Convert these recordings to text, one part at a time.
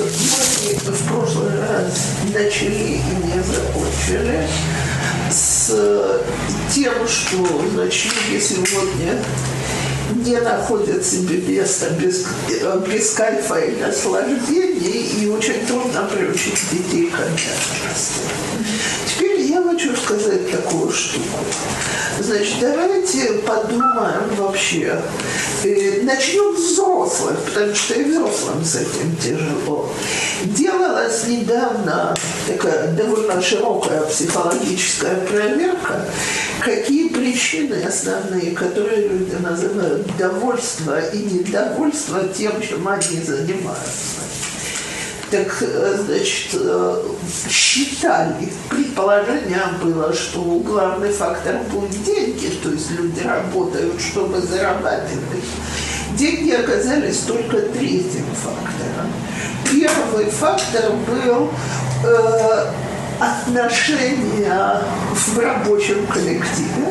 Мы в прошлый раз начали и не закончили с тем, что значит, сегодня не находят себе места без, без кайфа и наслаждений, и очень трудно приучить детей к обязанности. Хочу сказать такую штуку. Значит, давайте подумаем вообще. Э, начнем с взрослых, потому что и взрослым с этим тяжело. Делалась недавно такая довольно широкая психологическая проверка, какие причины основные, которые люди называют довольство и недовольство тем, чем они занимаются так, э, значит, э, считали, предположение было, что главный фактор будет деньги, то есть люди работают, чтобы зарабатывать. Деньги оказались только третьим фактором. Первый фактор был э, отношения в рабочем коллективе.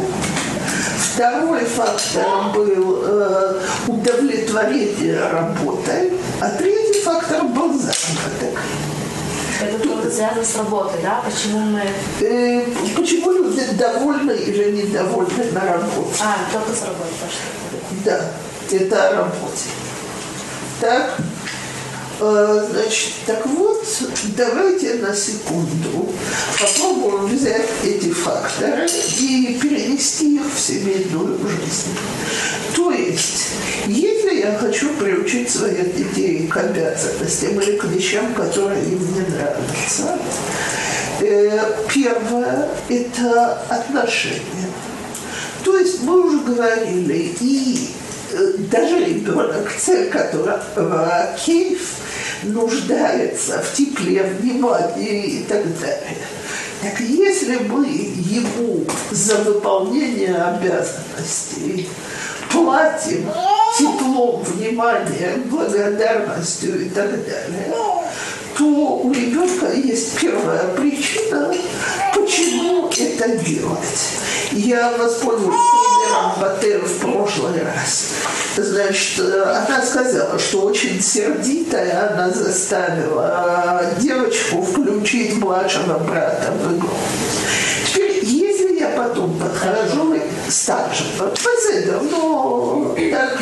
Второй фактор был э, удовлетворение работой, а третий фактор был заработок. Это тоже связано с работой, да? Почему мы... Э, почему люди довольны или недовольны на работе? А, только с работой пошли. Да, это о работе. Так? Э, значит, так вот, давайте на секунду попробуем взять эти факторы и перенести их в семейную жизнь. То есть, если я хочу приучить своих детей к обязанностям или к вещам, которые им не нравятся, э, первое – это отношения. То есть мы уже говорили, и э, даже ребенок, цель которого кейф, нуждается в тепле, внимании и так далее. Так если мы ему за выполнение обязанностей платим теплом, вниманием, благодарностью и так далее, то у ребенка есть первая причина, почему это делать. Я воспользуюсь примером Батер в прошлый раз. Значит, она сказала, что очень сердитая она заставила девочку включить младшего брата в игру. Теперь, если я потом подхожу старшего, посмотрите, но так,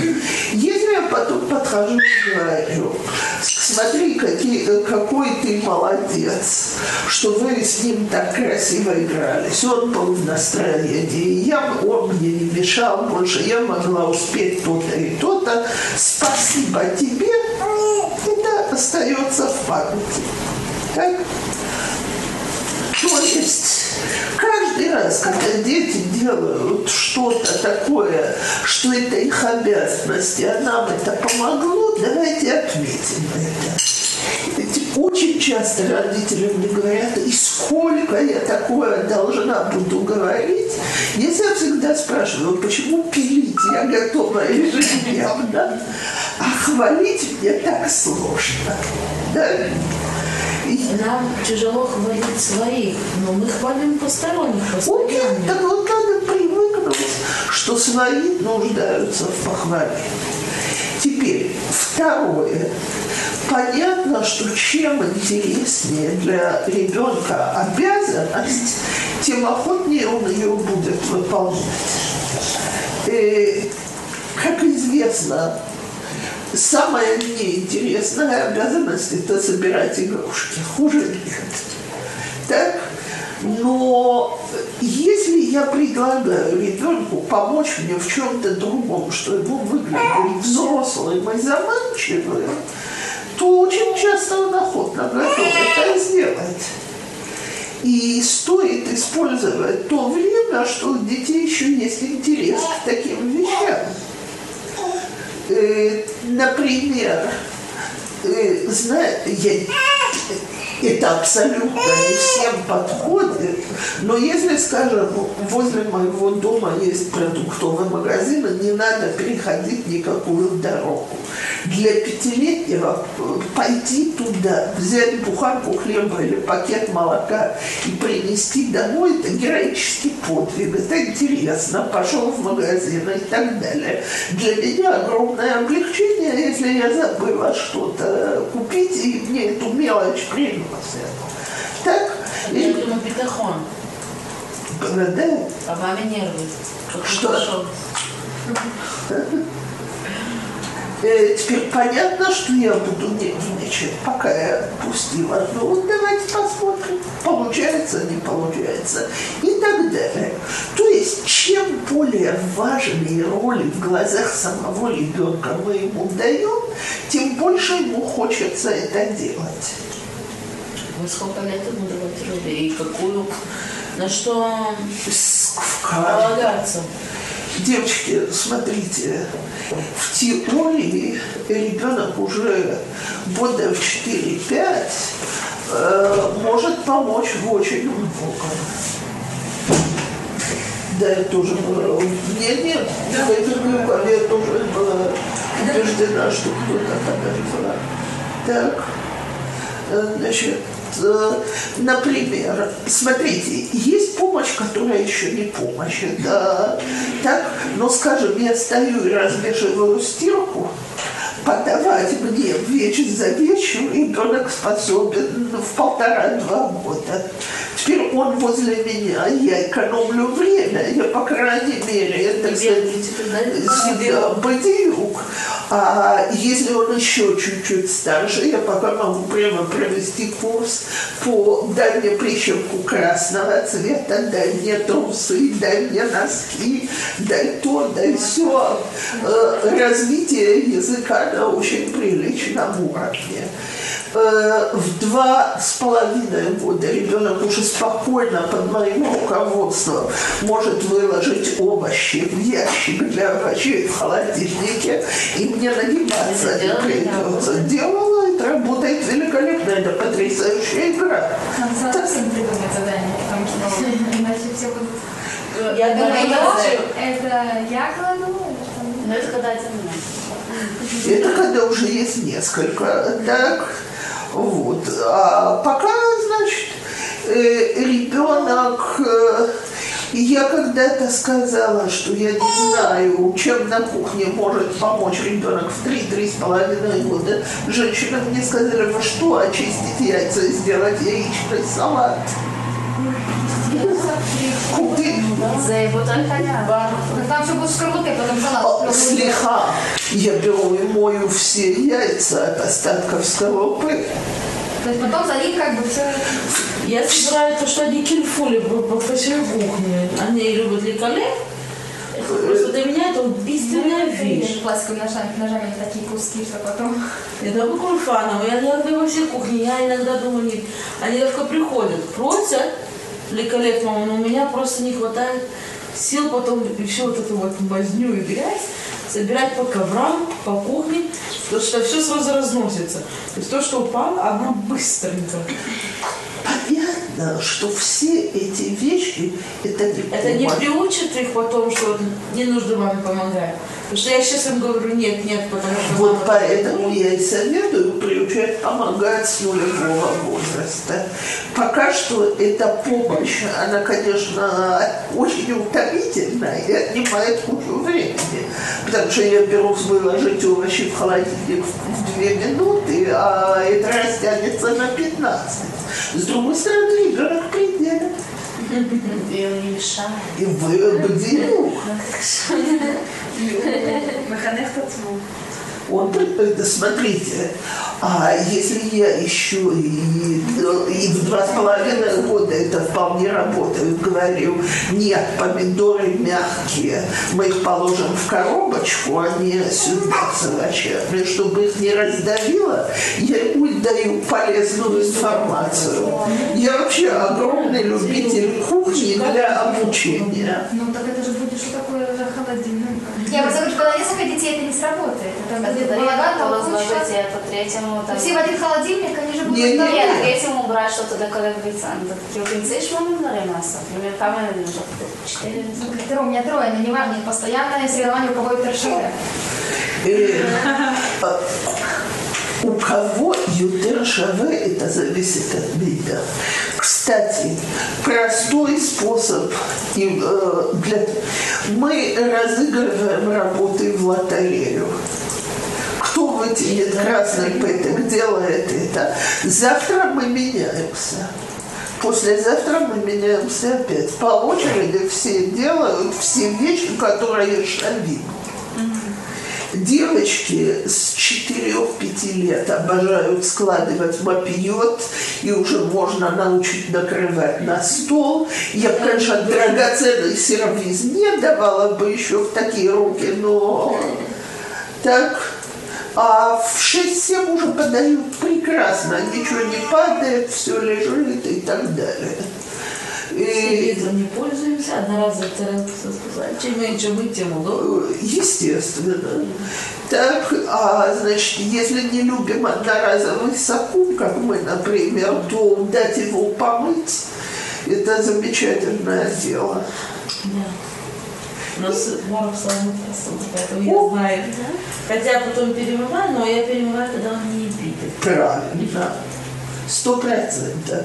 я потом подхожу и говорю, смотри, какие, какой ты молодец, что вы с ним так красиво игрались. Он был в настроении, я, он мне не мешал больше, я могла успеть то-то и то-то. Спасибо тебе, это остается в памяти. Так? То есть каждый раз, когда дети делают что-то такое, что это их обязанность, а нам это помогло, давайте отметим это. Очень часто родители мне говорят, и сколько я такое должна буду говорить. Я всегда спрашиваю, почему пилить я готова ежедневно, а хвалить мне так сложно. Да? Нам тяжело хвалить своих, но мы хвалим посторонних постоянно. Так вот надо привыкнуть, что свои нуждаются в похвале. Теперь, второе. Понятно, что чем интереснее для ребенка обязанность, тем охотнее он ее будет выполнять. И, как известно, самая неинтересная обязанность – это собирать игрушки. Хуже нет. Так? Но если я предлагаю ребенку помочь мне в чем-то другом, что ему выглядит взрослым и заманчивым, то очень часто он охотно готов это сделать. И стоит использовать то время, что у детей еще есть интерес к таким вещам. Э, например, э, знаю, я это абсолютно не всем подходит, но если, скажем, возле моего дома есть продуктовый магазин, не надо переходить никакую дорогу. Для пятилетнего пойти туда, взять буханку хлеба или пакет молока и принести домой, это героический подвиг, это интересно, пошел в магазин и так далее. Для меня огромное облегчение, если я забыла что-то купить, и мне эту мелочь приносят. Так? Бетахон. Да? А маме нервы. Что? Э, теперь понятно, что я буду нервничать, пока я пустила. Ну вот давайте посмотрим, получается, не получается и так далее. То есть, чем более важные роли в глазах самого ребенка мы ему даем, тем больше ему хочется это делать. Сколько лет ему роли? И какую? На что полагаться? Девочки, смотрите, в теории ребенок уже года в 4-5 э, может помочь в очень многом. Да, я тоже была. Нет, нет, в этих группах я тоже была убеждена, что кто-то подождала. Так, э, значит, э, например, смотрите, есть помощь, которая еще не помощь. Это так, но, скажем, я стою и развешиваю стирку, подавать мне вечер за вечер ребенок способен в полтора-два года. Теперь он возле меня, я экономлю время, я, по крайней мере, это туда, себя бадиюк. А если он еще чуть-чуть старше, я пока могу прямо провести курс по дай мне прищепку красного цвета, дай мне трусы, дай мне носки, дай то, дай все. Развитие языка на очень приличном уровне. Э, В два с половиной года ребенок уже спокойно под моим руководством может выложить овощи в ящик для овощей в холодильнике, и мне нагибаться не придется. Делала, это работает великолепно, это потрясающая игра. Надо сразу всем придумать задание, потому что иначе все будут... Я Это думаю, я, это я кладу, это что? Но это когда это меня. Это когда уже есть несколько. Так, вот. А пока, значит, э, ребенок... э, я когда-то сказала, что я не знаю, чем на кухне может помочь ребенок в 3-3 с половиной года. Женщина мне сказали, вы что, очистить яйца и сделать яичный салат? Его только я. Ну, Там все будет шкарлупе, потом О, салат. слегка. Я беру и мою все яйца от остатков скорлупы. То есть потом за них как бы все... Я собираю то, что они кильфули по, по всей кухне. Они любят ликоле. Просто для меня это убийственная вещь. Пластиковыми ножами, ножами такие куски, что потом... Это бы Кульфанова. Я иногда во всей кухне. Я иногда думаю, нет. Они только приходят, просят великолепного, но у меня просто не хватает сил потом и всю вот эту вот возню и грязь собирать по коврам, по кухне, потому что все сразу разносится. То есть то, что упало, оно быстренько. Понятно, что все эти вещи это не Это не приучит их потом, что не нужно маме помогать. Потому что я сейчас им говорю, нет, нет, потому что Вот поэтому я и советую приучать помогать с нулевого возраста. Пока что эта помощь, она, конечно, очень утомительная и отнимает кучу времени. Потому что я берусь выложить овощи в холодильник в в две минуты, а это растянется на 15. С другой стороны, ребенок пределе. И он не мешает. И вы бдилю. Механех тот звук. Он, это, смотрите, а если я еще и, и в два с половиной года это вполне работает, говорю, нет, помидоры мягкие, мы их положим в коробочку, а не сюда с чтобы их не раздавило, я ему даю полезную информацию. Я вообще огромный любитель кухни для обучения. Ну так это же будет что такое холодильник? Я просто говорю, когда несколько детей, это не сработает. Это балаган, толкучка. по третьему, там, Все в один холодильник, они же будут Не, не, Нет, не. если ему брать что-то такое, как говорится, ну, так килкинцы шмамы на ремаса. Например, камера нужно четыре. Ну, у меня трое, но не важно, постоянное соревнование, у кого это РШВ. У кого ютер шаве, это зависит от меня. Кстати, простой способ. э, для... Мы разыгрываем работы в лотерею. Кто вытянет красный пыток, делает это. Завтра мы меняемся. Послезавтра мы меняемся опять. По очереди все делают все вещи, которые шавим. Девочки с 4-5 лет обожают складывать мопьет, и уже можно научить накрывать на стол. Я бы, конечно, драгоценный сервиз не давала бы еще в такие руки, но так. А в 6-7 уже подают прекрасно, ничего не падает, все лежит и так далее. И, Телевизором не пользуемся, одноразовый терапевт сказали. Чем меньше мы, тем удобнее. Естественно. Так, а значит, если не любим одноразовый сапун, как мы, например, то дать его помыть, это замечательное дело. Да. У нас Марок самый поэтому О. я знаю. Хотя потом перемываю, но я перемываю, когда он не видит. Правильно. Сто процентов.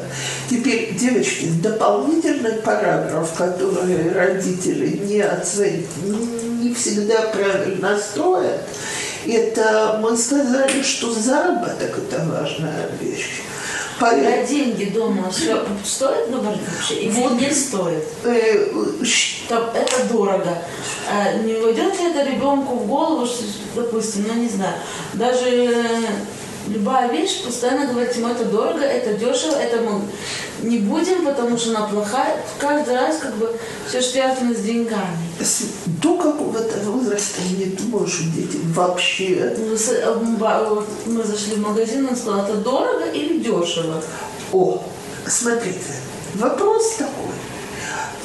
Теперь, девочки, дополнительный параграф, который родители не оценят, не всегда правильно строят, это мы сказали, что заработок – это важная вещь. Поэтому, деньги дома все стоит говорить вообще или Вот. не стоит? э, щ- Что это дорого. А не войдет ли это ребенку в голову, что, допустим, ну не знаю, даже любая вещь, постоянно говорить ему, это дорого, это дешево, это мы не будем, потому что она плохая. Каждый раз как бы все связано с деньгами. до какого-то возраста, не что дети вообще Ну, э, вот Мы зашли в магазин, он сказал, это дорого или дешево? О, смотрите, вопрос такой.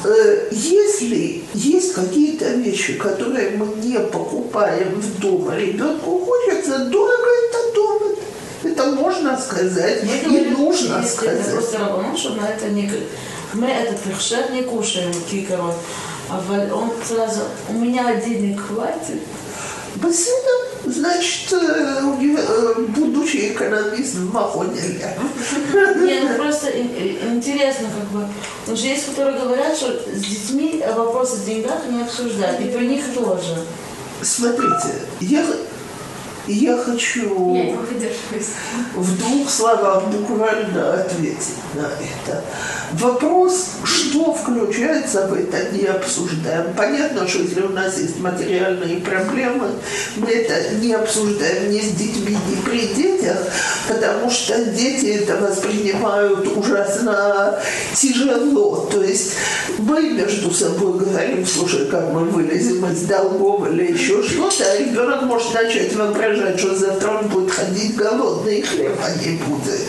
Э, Если есть какие-то вещи, которые мы не покупаем в дом, а ребенку хочется, дорого это дорого. Это можно сказать Мы и нужно сказать. просто рабанут, что на это не... Мы этот пехшер не кушаем, кикарот. А он сразу, у меня денег хватит. Бассейном, значит, э, э, будущий экономист в Махоне Ля. Не, ну просто э, интересно, как бы. Потому что есть, которые говорят, что с детьми вопросы о деньгах не обсуждают. И при них тоже. Смотрите, я, я хочу... Я в двух словах буквально ответить на это. Вопрос, что включается в это, не обсуждаем. Понятно, что если у нас есть материальные проблемы, мы это не обсуждаем ни с детьми, ни при детях, потому что дети это воспринимают ужасно тяжело. То есть мы между собой говорим, слушай, как мы вылезем из долгов или еще что-то, а ребенок может начать воображать, что завтра он будет ходить голодный, и хлеба не будет.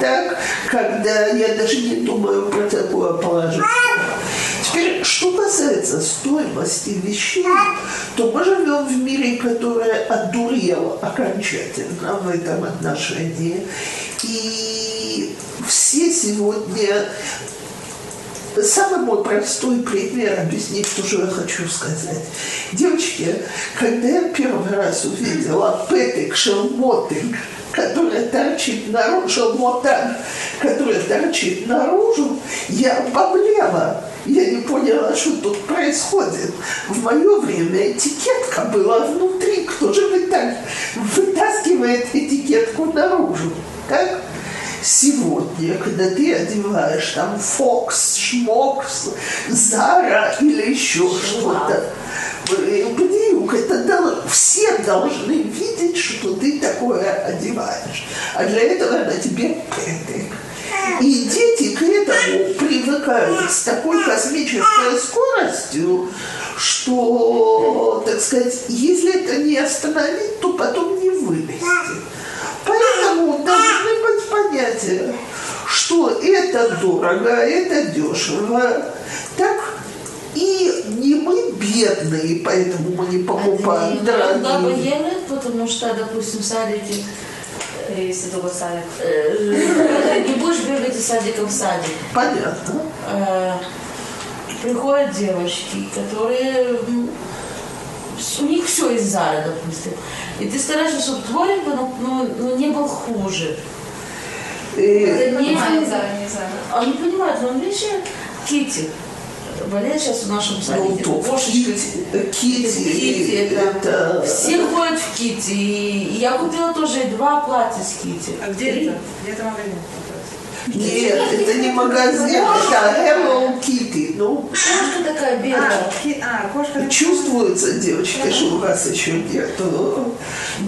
Так, когда я даже не думаю про такое положение. Теперь, что касается стоимости вещей, то мы живем в мире, который одурел окончательно в этом отношении. И все сегодня Самый мой простой пример объяснить то, что я хочу сказать. Девочки, когда я первый раз увидела петик шелмотик, который торчит наружу, шелмотан, который торчит наружу, я обомлела. Я не поняла, что тут происходит. В мое время этикетка была внутри. Кто же вы так вытаскивает этикетку наружу? Так? Сегодня, когда ты одеваешь там Фокс, Шмокс, Зара или еще что-то, э, Бдюк, это дол- все должны видеть, что ты такое одеваешь. А для этого на тебе петик. И дети к этому привыкают с такой космической скоростью, что, так сказать, если это не остановить, то потом не вылезти. Поэтому должны быть понятия, что это дорого, это дешево. Так и не мы бедные, поэтому мы не покупаем бы дорогие. ели, потому что, допустим, садике перевести в другой садик. Э, Не будешь бегать из садика в садик. Понятно. Э, Приходят девочки, которые у них все из Зары, допустим. И ты стараешься, чтобы твой ребенок ну, ну, не был хуже. И Это не А, не знаю, не знаю. Они понимают, но видишь, Кити болеет сейчас в нашем ну, садике. в Кошечка. Кити, Кити, Кити, это- это... Все ходят в Кити. И я купила тоже два платья с Кити. А где это? Где это магазин? Нет, это не магазин, это Hello Kitty. Ну, Кошка такая белая. А, а, кошка. чувствуется, девочки, что у вас еще нету.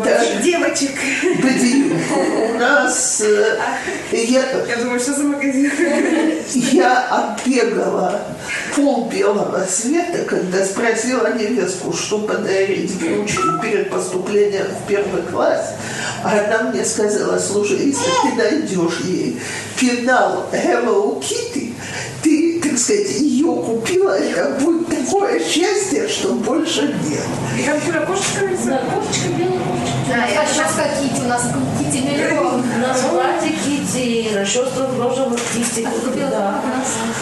Так, Девочек. У нас... э, Я, Я думаю, что за магазин? я отбегала пол белого света, когда спросила невестку, что подарить внучке перед поступлением в первый класс. А она мне сказала, слушай, если ты найдешь ей пенал Hello Kitty, ты, так сказать, ее купила, это будет такое счастье, что больше нет. И там куда кошечка Да, кошечка белая кошечка. Да, я сейчас как Кити, у нас Кити миллион. У нас платье Кити, расческа в розовых Кити. Купила Да.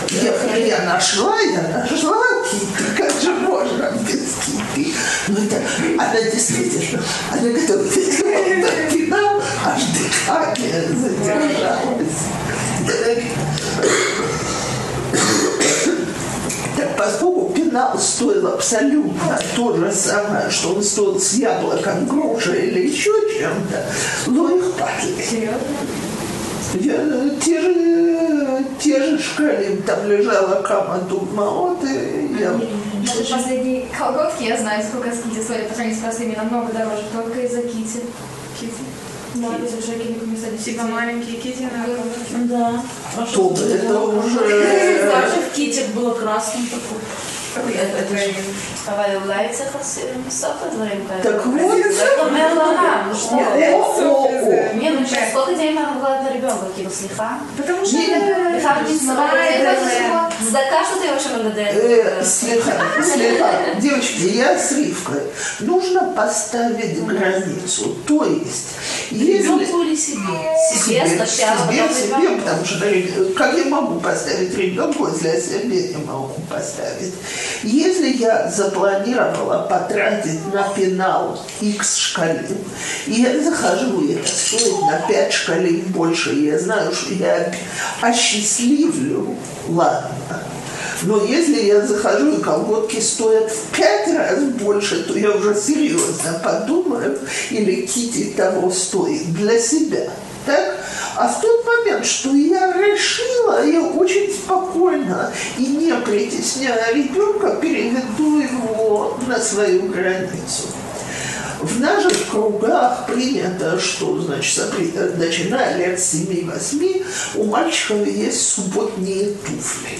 Я, я нашла, я нашла Кити, как же можно без Кити? Ну это, она действительно, она готова этот пенал, аж дыхание задержалось. Так поскольку пенал стоил абсолютно то же самое, что он стоил с яблоком, грушей или еще чем-то, но их. Серьезно? Я, те же, те же шкалим, там лежала кама Дубмаот, и я... Даже последние колготки я знаю, сколько с стоили по сравнению с простыми, намного дороже, только из-за Кити. Кити. Да, из-за шекелей вместо Типа маленькие кити на Да. А что это уже... Даже в Ките было красным такой. Это, это же- אבל אולי צריך לסוף לדברים כאלה. Так вот. זה אומר לעולם, ну что? О-о-о. Не, ну сейчас сколько денег надо вкладывать на ребенка? כאילו, סליחה? Потому что Не, это... בכלל Спайдермен. צדקה что ты вообще Э, מגדל. слегка, слегка. Девочки, я с Ривкой. Нужно поставить границу. То есть, если... Ребенку или себе? Себе сначала, себе, потом себе, ребенку. потому что э, как я могу поставить ребенку, если я себе не могу поставить? Если я запланировала потратить на пенал X шкалин, я захожу, и это стоит на 5 шкалин больше, я знаю, что я осчастливлю, ладно. Но если я захожу, и колготки стоят в пять раз больше, то я уже серьезно подумаю, или Кити того стоит для себя. Так? А в тот момент, что я решила, я очень спокойно и не притесняя ребенка, переведу его на свою границу. В наших кругах принято, что, значит, начиная лет 7-8, у мальчиков есть субботние туфли.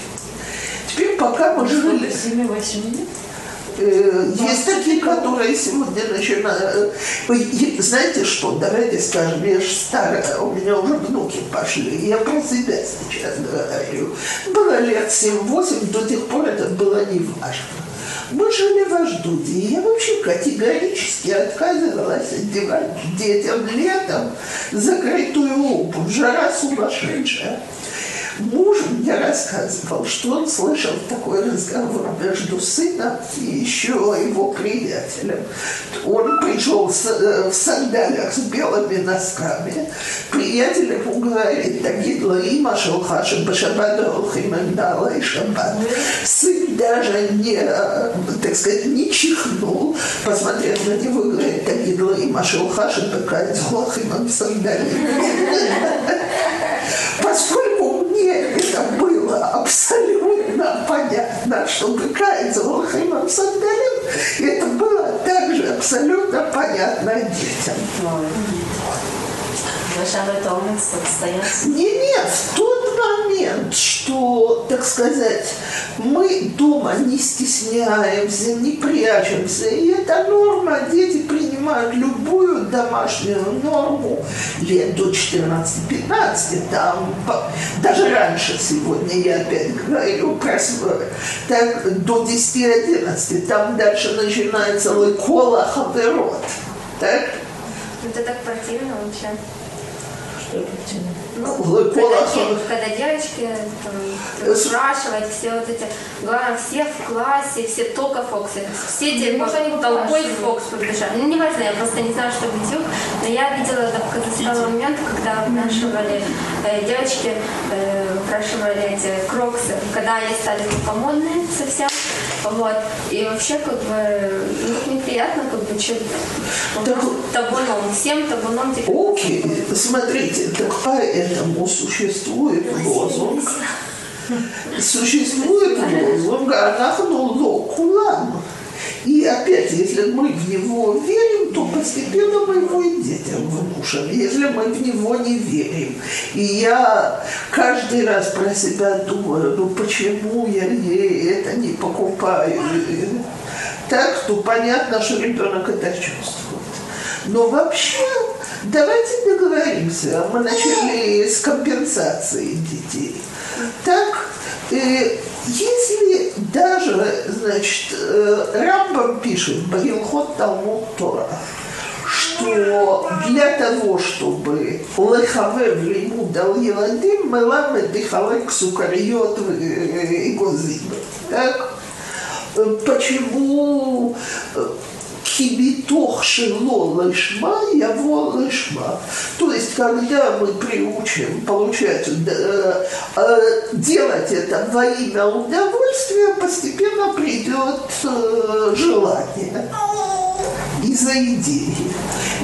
Теперь, пока мы жили... Семи-восьми. Э, Есть такие, которые сегодня начинают... Вы Знаете что, давайте скажем, я же старая, у меня уже внуки пошли, я про себя сейчас говорю. Было лет 7-8, до тех пор это было не важно. Мы жили в Аждуде, и я вообще категорически отказывалась одевать детям летом закрытую обувь, жара сумасшедшая. Муж мне рассказывал, что он слышал такой разговор между сыном и еще его приятелем. Он пришел э, в сандалях с белыми носками. Приятель ему говорит, такие има шелхаши башабада олхимендала и шаббат. Сын даже не, э, так сказать, не чихнул, посмотрел на него и говорит, такие има шелхаши бакает олхимем Поскольку мне это было абсолютно понятно, что какая Золхаймом Сандалем, это было также абсолютно понятно детям. Совершенно. Не, нет, в тот момент, что, так сказать, мы дома не стесняемся, не прячемся, и это норма, дети принимают любую домашнюю норму лет до 14-15, там, даже раньше сегодня я опять говорю про так, до 10-11, там дальше начинается лыкола хаверот, так? Это так противно вообще. Ну, когда, когда девочки там, спрашивают, все вот эти, главное, все в классе, все только Фоксы. Все те они толпой выпрашивают. Фокс побежали. Ну, неважно, я просто не знаю, что битюк, но я видела такой момент, когда выпрашивали э, девочки, э, эти кроксы, когда они стали помодные совсем. Вот. И вообще, как бы, ну, так неприятно, как бы, что табуном, всем табуном теперь. Окей, смотрите, так поэтому существует лозунг, существует лозунг «Анахну ло кулам». И опять, если мы в него верим, то постепенно мы его и детям внушим. Если мы в него не верим. И я каждый раз про себя думаю, ну почему я ей это не покупаю? Так, то понятно, что ребенок это чувствует. Но вообще, давайте договоримся. Мы начали с компенсации детей. Так, э, если даже, значит, э, Рамбам пишет, Багилхот Талмуд Тора, что для того, чтобы лехавев лимуд дал еладим, меламед дихалек сукариот и гозим. Так? Э, Почему э, кибитох шело лышма, лышма. То есть, когда мы приучим получать, э, э, делать это во имя удовольствия, постепенно придет э, желание из-за идеи.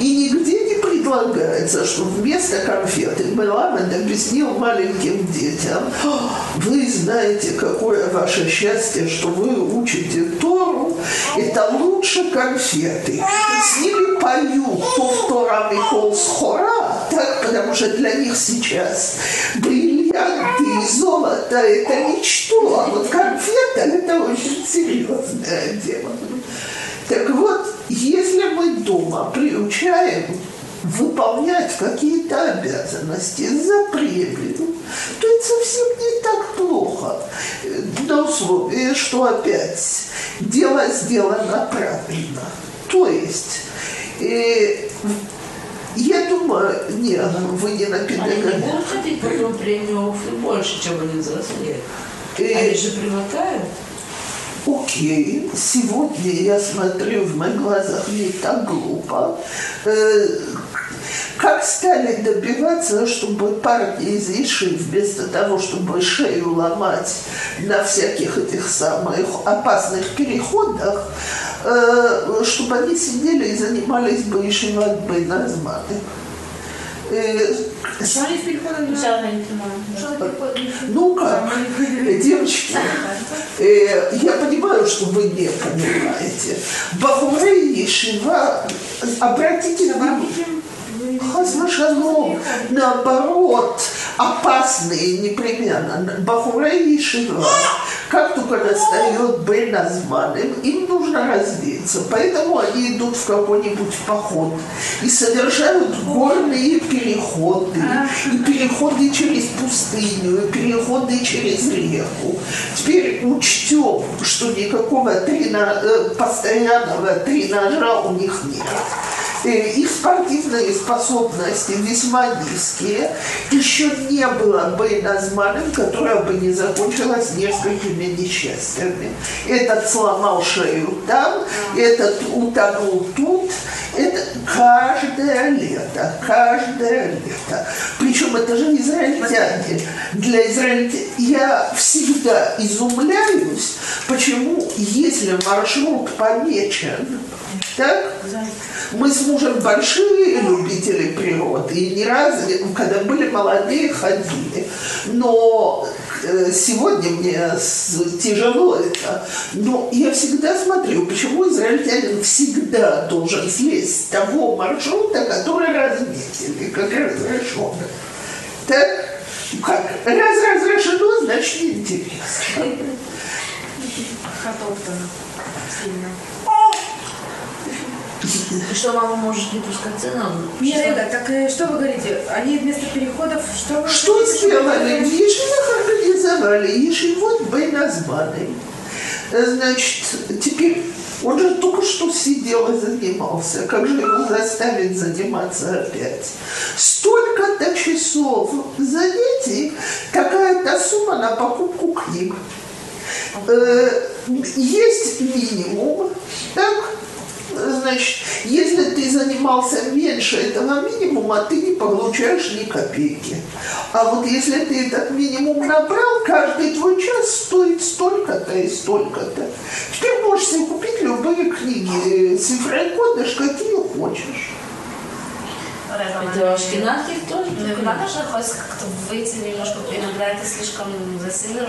И нигде предлагается, что вместо конфеты Меламед объяснил маленьким детям, «О, вы знаете, какое ваше счастье, что вы учите Тору, это лучше конфеты. С ними поют повторами кол схора, так, потому что для них сейчас бриллианты и золото это ничто, а вот конфета это очень серьезное дело. Так вот, если мы дома приучаем выполнять какие-то обязанности за премию, то это совсем не так плохо. На условии, что опять дело сделано правильно. То есть, э, я думаю, не, вы не на Они не будут хотеть потом премию больше, чем они взрослеют. Э, Они же привыкают. Окей, сегодня я смотрю в моих глазах не так глупо. Э, как стали добиваться, чтобы парни из Иши вместо того, чтобы шею ломать на всяких этих самых опасных переходах, э, чтобы они сидели и занимались бы Ишиват. Что это такое? ну как, девочки, э, я понимаю, что вы не понимаете. Бахурей Ешива, обратите внимание, Хазвашалом, наоборот, опасные непременно. Бахурей Ешива, как только настает Бен Азманым, им нужно развеяться. Поэтому они идут в какой-нибудь поход и совершают горные переходы, и переходы через пустыню, и переходы через реку. Теперь учтем, что никакого трена- э, постоянного тренажера у них нет. Э, Их спортивные способности весьма низкие. Еще не было бы Назманом, которая бы не закончилась несколькими несчастьями. Этот сломал шею там, этот утонул тут. Это каждое лето, каждое лето. Причем это же израильтяне. Для израильтян я всегда изумляюсь, почему, если маршрут помечен, так, мы с мужем большие любители природы, и не раз, когда были молодые, ходили. Но э, сегодня мне тяжело это. Но я всегда смотрю, почему израильтянин всегда должен слезть с того маршрута, который разметили, как разрешено. Так? Как? Раз разрешено, значит интересно. Протоптано сильно. И что мама может не пускать сына? Нет, Рега, так э, что вы говорите? Они вместо переходов что вы Что сделали? В Ешивах организовали Ешивот Бейназманы. Значит, теперь он же только что сидел и занимался. Как же его заставить заниматься опять? Столько столько-то часов занятий, такая-то сумма на покупку книг. Э, есть минимум, так? Значит, если ты занимался меньше этого минимума, ты не получаешь ни копейки. А вот если ты этот минимум набрал, каждый твой час стоит столько-то и столько-то. Теперь можешь себе купить любые книги, цифрой кодыш, какие хочешь. Это ашкенадских тоже? Ну, и надо же хоть как-то выйти немножко, иногда это слишком засильно.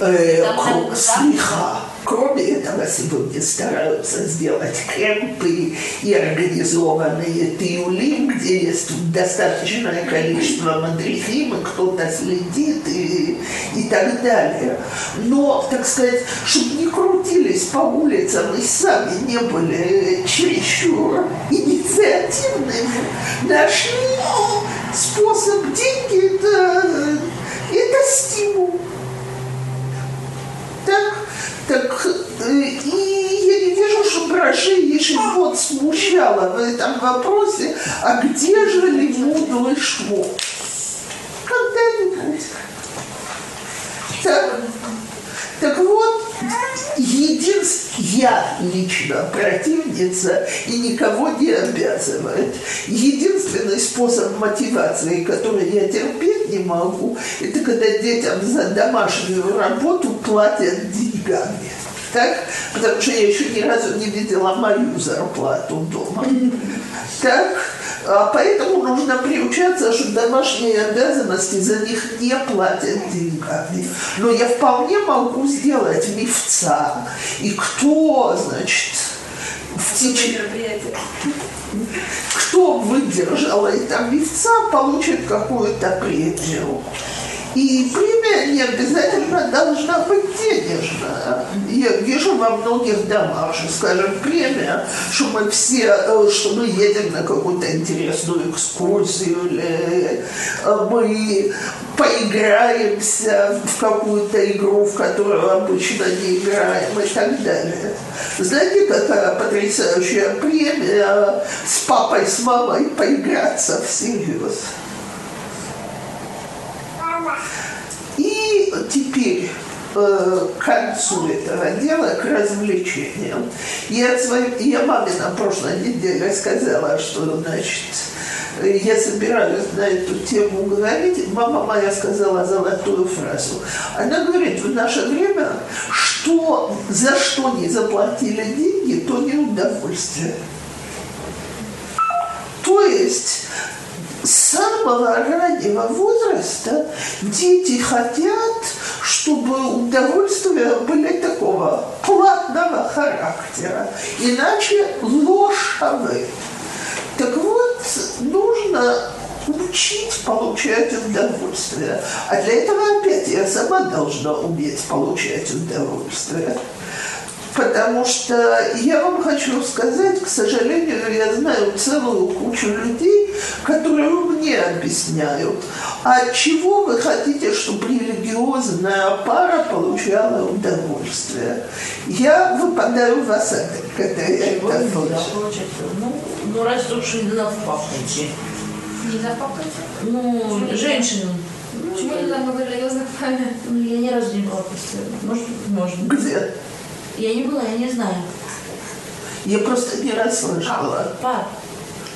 Э, слегка. Кроме этого, сегодня стараются сделать кемпы и организованные тиули, где есть достаточное количество мадрихим, и кто-то следит и, и так далее. Но, так сказать, чтобы не крутились по улицам и сами не были чересчур инициативными, нашли способ деньги, это, это стимул. Так, так, э, и я не вижу, что Раши вот смущало в этом вопросе, а где же лимуд шмо? Когда-нибудь. Так, так вот, единственное, я лично противница и никого не обязывает. Единственный способ мотивации, который я терпеть не могу, это когда детям за домашнюю работу платят деньгами. Так? Потому что я еще ни разу не видела мою зарплату дома. Так? А поэтому нужно приучаться, что домашние обязанности за них не платят деньгами. Но я вполне могу сделать мифца. И кто, значит, в течение... Кто выдержал это мифца, получит какую-то премию. И премия не обязательно должна быть денежная. Я вижу во многих домах, скажем, премия, что мы все, э, что мы едем на какую-то интересную экскурсию, или э, мы поиграемся в какую-то игру, в которую обычно не играем и так далее. Знаете, какая потрясающая премия с папой, с мамой поиграться всерьез? И теперь э, к концу этого дела, к развлечениям. Я, своим, я маме на прошлой неделе сказала, что, значит, я собираюсь на эту тему говорить. Мама моя сказала золотую фразу. Она говорит, в наше время, что, за что не заплатили деньги, то не удовольствие. То есть с самого раннего возраста дети хотят, чтобы удовольствия были такого платного характера, иначе лошавы. Так вот, нужно учить получать удовольствие. А для этого опять я сама должна уметь получать удовольствие. Потому что я вам хочу сказать, к сожалению, я знаю целую кучу людей, которые мне объясняют, а от чего вы хотите, чтобы религиозная пара получала удовольствие. Я выпадаю в осадок, когда я это Да, слышу. Ну, ну раз уж не на папайте. Не за папой. Ну, женщину. Почему не много религиозных память? Ну, я ни разу не была после. Может, можно. Где? Я не была, я не знаю. Я просто не расслышала. Пап,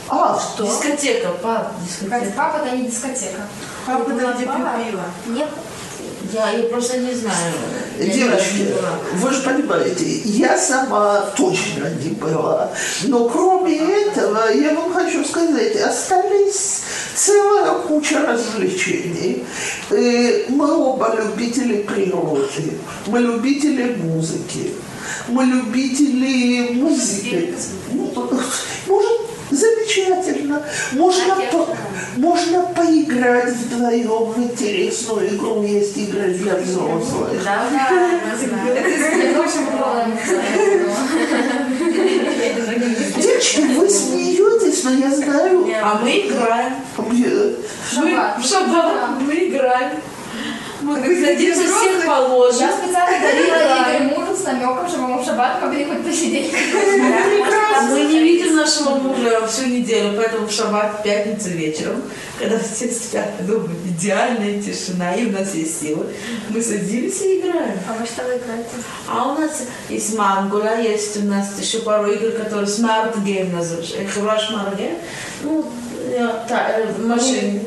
А, что? дискотека, пап, дискотека. папа это не дискотека. Папа Это где папа. пил пиво. Нет. Я, я просто не знаю. Я не Девочки, была. вы же понимаете, я сама точно не была. Но кроме этого, я вам хочу сказать, остались целая куча развлечений. Э, Мы оба любители природы, мы любители музыки, мы любители музыки. Ну, Может, замечательно. Можно, по- можно поиграть вдвоем в интересную игру. Есть игры для взрослых. Да, да, мы знаем. Это очень Девочки, вы смеетесь, но я знаю. А мы играем. Мы, шаббат мы играем. Мы Вы садимся взрослые? всех положим. Я специально дарила Игорю музыку с намеком, чтобы ему в шаббат могли хоть посидеть. Мы не видим нашего мужа всю неделю, поэтому в шаббат, в пятницу вечером, когда все спят, дома идеальная тишина, и у нас есть силы, мы садимся и играем. А вы что вы играете? А у нас есть мангула, есть у нас еще пару игр, которые Smart Game называется. Игра Smart Game. Ну, э, э, машин.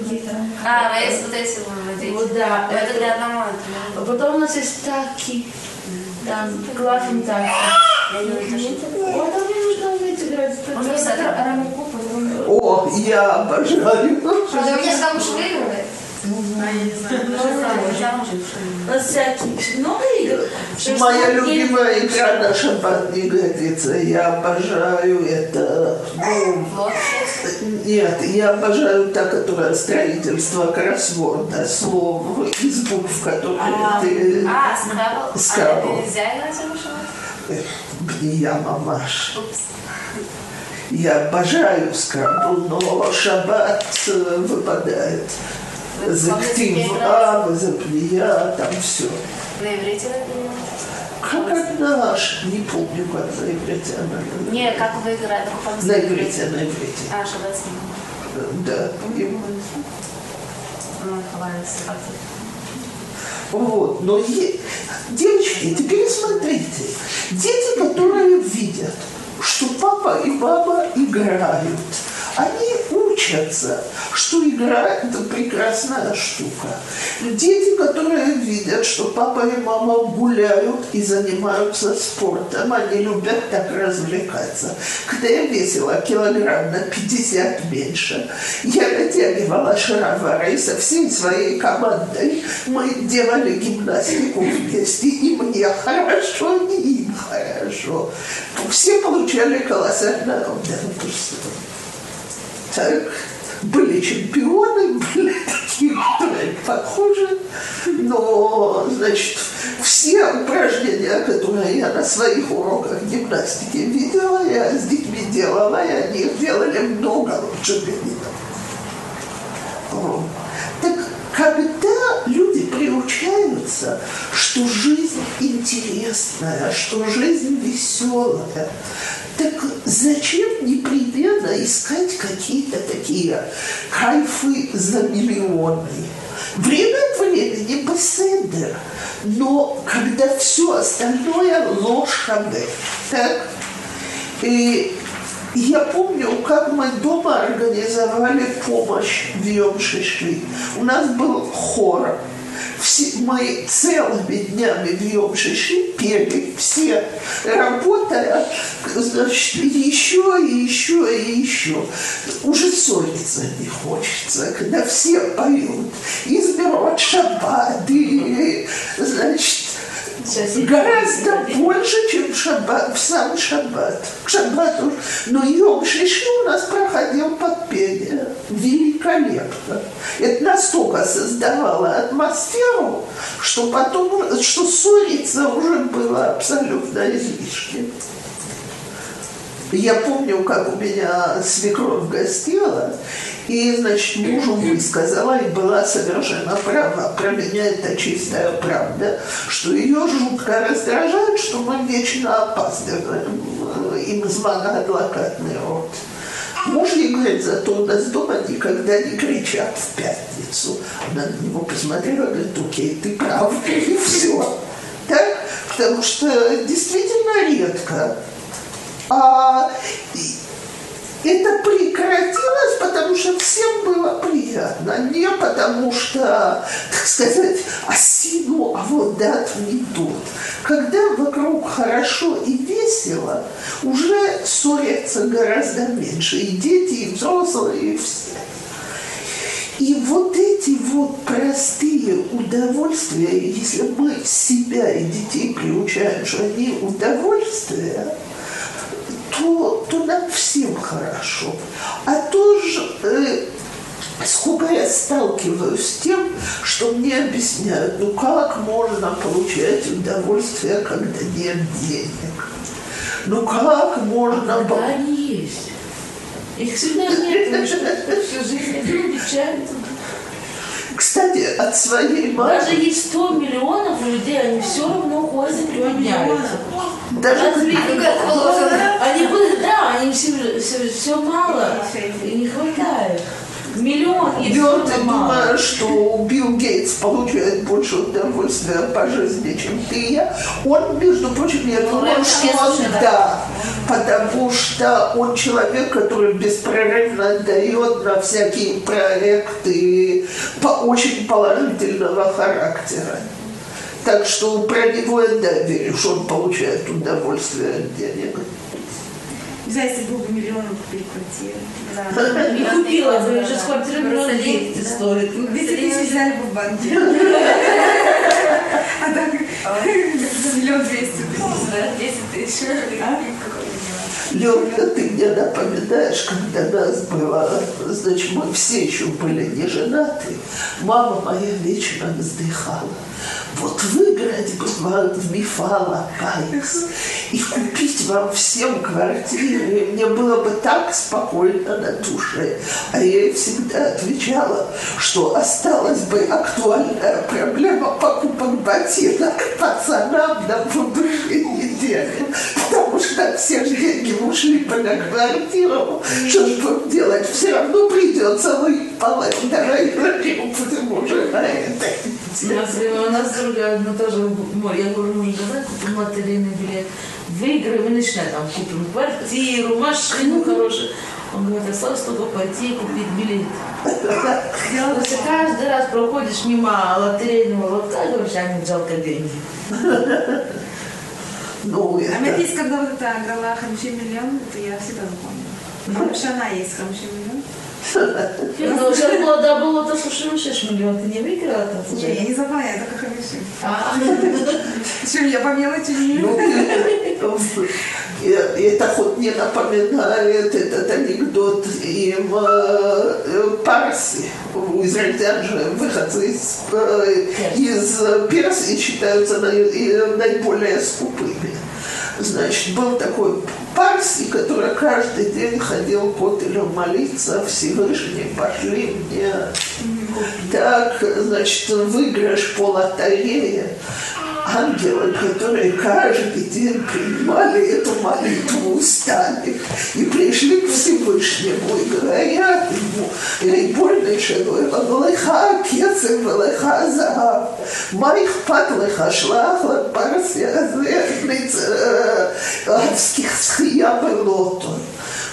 А, вы есть вот эти выводите. Вот да. Это это- для одного. А потом у нас есть таки. Там классный таки. Вот там не нужно уметь играть. О, я обожаю. А ты у меня сказал, что выигрывает? У нас всякие много игр. Моя любимая игра на шаббат не годится. Я обожаю это. Ну, нет, я обожаю та, которая строительство кроссворда, слов из букв, которые А, ты... А, скрабл. Скрабл. А нельзя играть в шаббат? Эх, Я мамаш. Я обожаю скрабл, но шаббат э, выпадает. Вы Зактив помните, А, заплия, там все. На иврите? Как она аж, не помню, как на иврите она. Не, как вы вам На иврите, на иврите. А, шаббат с ним. Да. И-. Вот, но е- девочки, теперь смотрите, дети, которые видят, что папа и мама играют, они учатся, что игра – это прекрасная штука. Дети, которые видят, что папа и мама гуляют и занимаются спортом, они любят так развлекаться. Когда я весила килограмм на 50 меньше, я натягивала шаровары со всей своей командой мы делали гимнастику вместе, и мне хорошо, и им хорошо. Все получали колоссальное удовольствие. Так, были чемпионы, были такие, похожи, но, значит, все упражнения, которые я на своих уроках гимнастики видела, я с детьми делала, и они их делали много лучше меня. Так люди приучаются, что жизнь интересная, что жизнь веселая, так зачем непременно искать какие-то такие кайфы за миллионы? Время от времени беседер, но когда все остальное ложь шабе, так? И я помню, как мы дома организовали помощь в Йом-Шиши. У нас был хор. Все, мы целыми днями в Йом-Шиши пели все, работая, значит, еще и еще и еще. Уже ссориться не хочется, когда все поют. И, значит, Сейчас я- Гораздо больше, чем в, шаббат, в сам шаббат. К шаббату. Но Йом Шиши у нас проходил под пение. Великолепно. Это настолько создавало атмосферу, что потом, что ссориться уже было абсолютно излишним. Я помню, как у меня свекровь гостила, и, значит, мужу высказала, и была совершенно права. Про меня это чистая правда, что ее жутко раздражает, что мы вечно опаздываем. Им звонок адвокатный рот. Муж ей говорит, зато у нас дома никогда не кричат в пятницу. Она на него посмотрела, говорит, окей, ты прав, и все. Так? Потому что действительно редко а, это прекратилось, потому что всем было приятно, не потому что, так сказать, осину, а вот дат не тот. Когда вокруг хорошо и весело, уже ссорятся гораздо меньше, и дети, и взрослые, и все. И вот эти вот простые удовольствия, если мы себя и детей приучаем, что они удовольствия, то, то нам всем хорошо. А то же, э, сколько я сталкиваюсь с тем, что мне объясняют, ну как можно получать удовольствие, когда нет денег? Ну как можно... Когда они есть. Их всегда нет, потому что всю жизнь Кстати, от своей мамы, Даже есть 100 миллионов людей, они все равно ходят и прибедняются. даже Разве они будут, да, они все, все, все мало, и не хватает. Миллион и Твердо всё мало. думаю, что Билл Гейтс получает больше удовольствия по жизни, чем ты и я. Он, между прочим, я думаю, это что он, да. да, потому что он человек, который беспрерывно дает на всякие проекты по очень положительного характера. Так что про него я да, верю, что он получает удовольствие от денег. Не знаю, если был бы миллион, купить квартиру. Не купила бы, сейчас квартира миллион двести стоит. 200 тысяч взяли бы в банке. А так, за миллион двести тысяч. 10 тысяч. Лёля, ты мне напоминаешь, когда нас было, значит, мы все еще были не женаты, мама моя вечно вздыхала. Вот выиграть в Мифала Пайкс и купить вам всем квартиры, мне было бы так спокойно на душе. А я ей всегда отвечала, что осталась бы актуальная проблема покупок ботинок пацанам на будущей неделе. Потому что все деньги ушли бы на квартиру. Что делать? Все равно придется выпалать. Давай будем уже на это. Нас, у нас другая, ну тоже, я говорю, мужу, давай купим лотерейный билет, выиграем и начинаем, там, купим квартиру, машину хорошую. Он говорит, осталось только пойти и купить билет. Потому что каждый раз проходишь мимо лотерейного лотка, говоришь, а мне жалко деньги. Ну, А у меня это... есть, когда вот это играла 50 миллион, это я всегда запомнила. Потому что она есть 50 миллион. Ну, сейчас молода была, то слушай, 6 миллионов, ты не выиграла там? Не, я не забыла, я только хорошо. А, Причем я по мелочи не Ну, э, это хоть не напоминает этот анекдот им э, парси, израильтян же выходцы из, э, из Персии считаются наи- и наиболее скупыми. Значит, был такой парси, который каждый день ходил к Отелю молиться, Всевышний, пошли мне так, значит, выигрыш по лотерее ангелы, которые каждый день принимали эту молитву устами и пришли к Всевышнему и говорят ему, «Рибольный шелой, леха кецев, леха загав, майх пат леха шлах, парсия, адских э, схия лотон»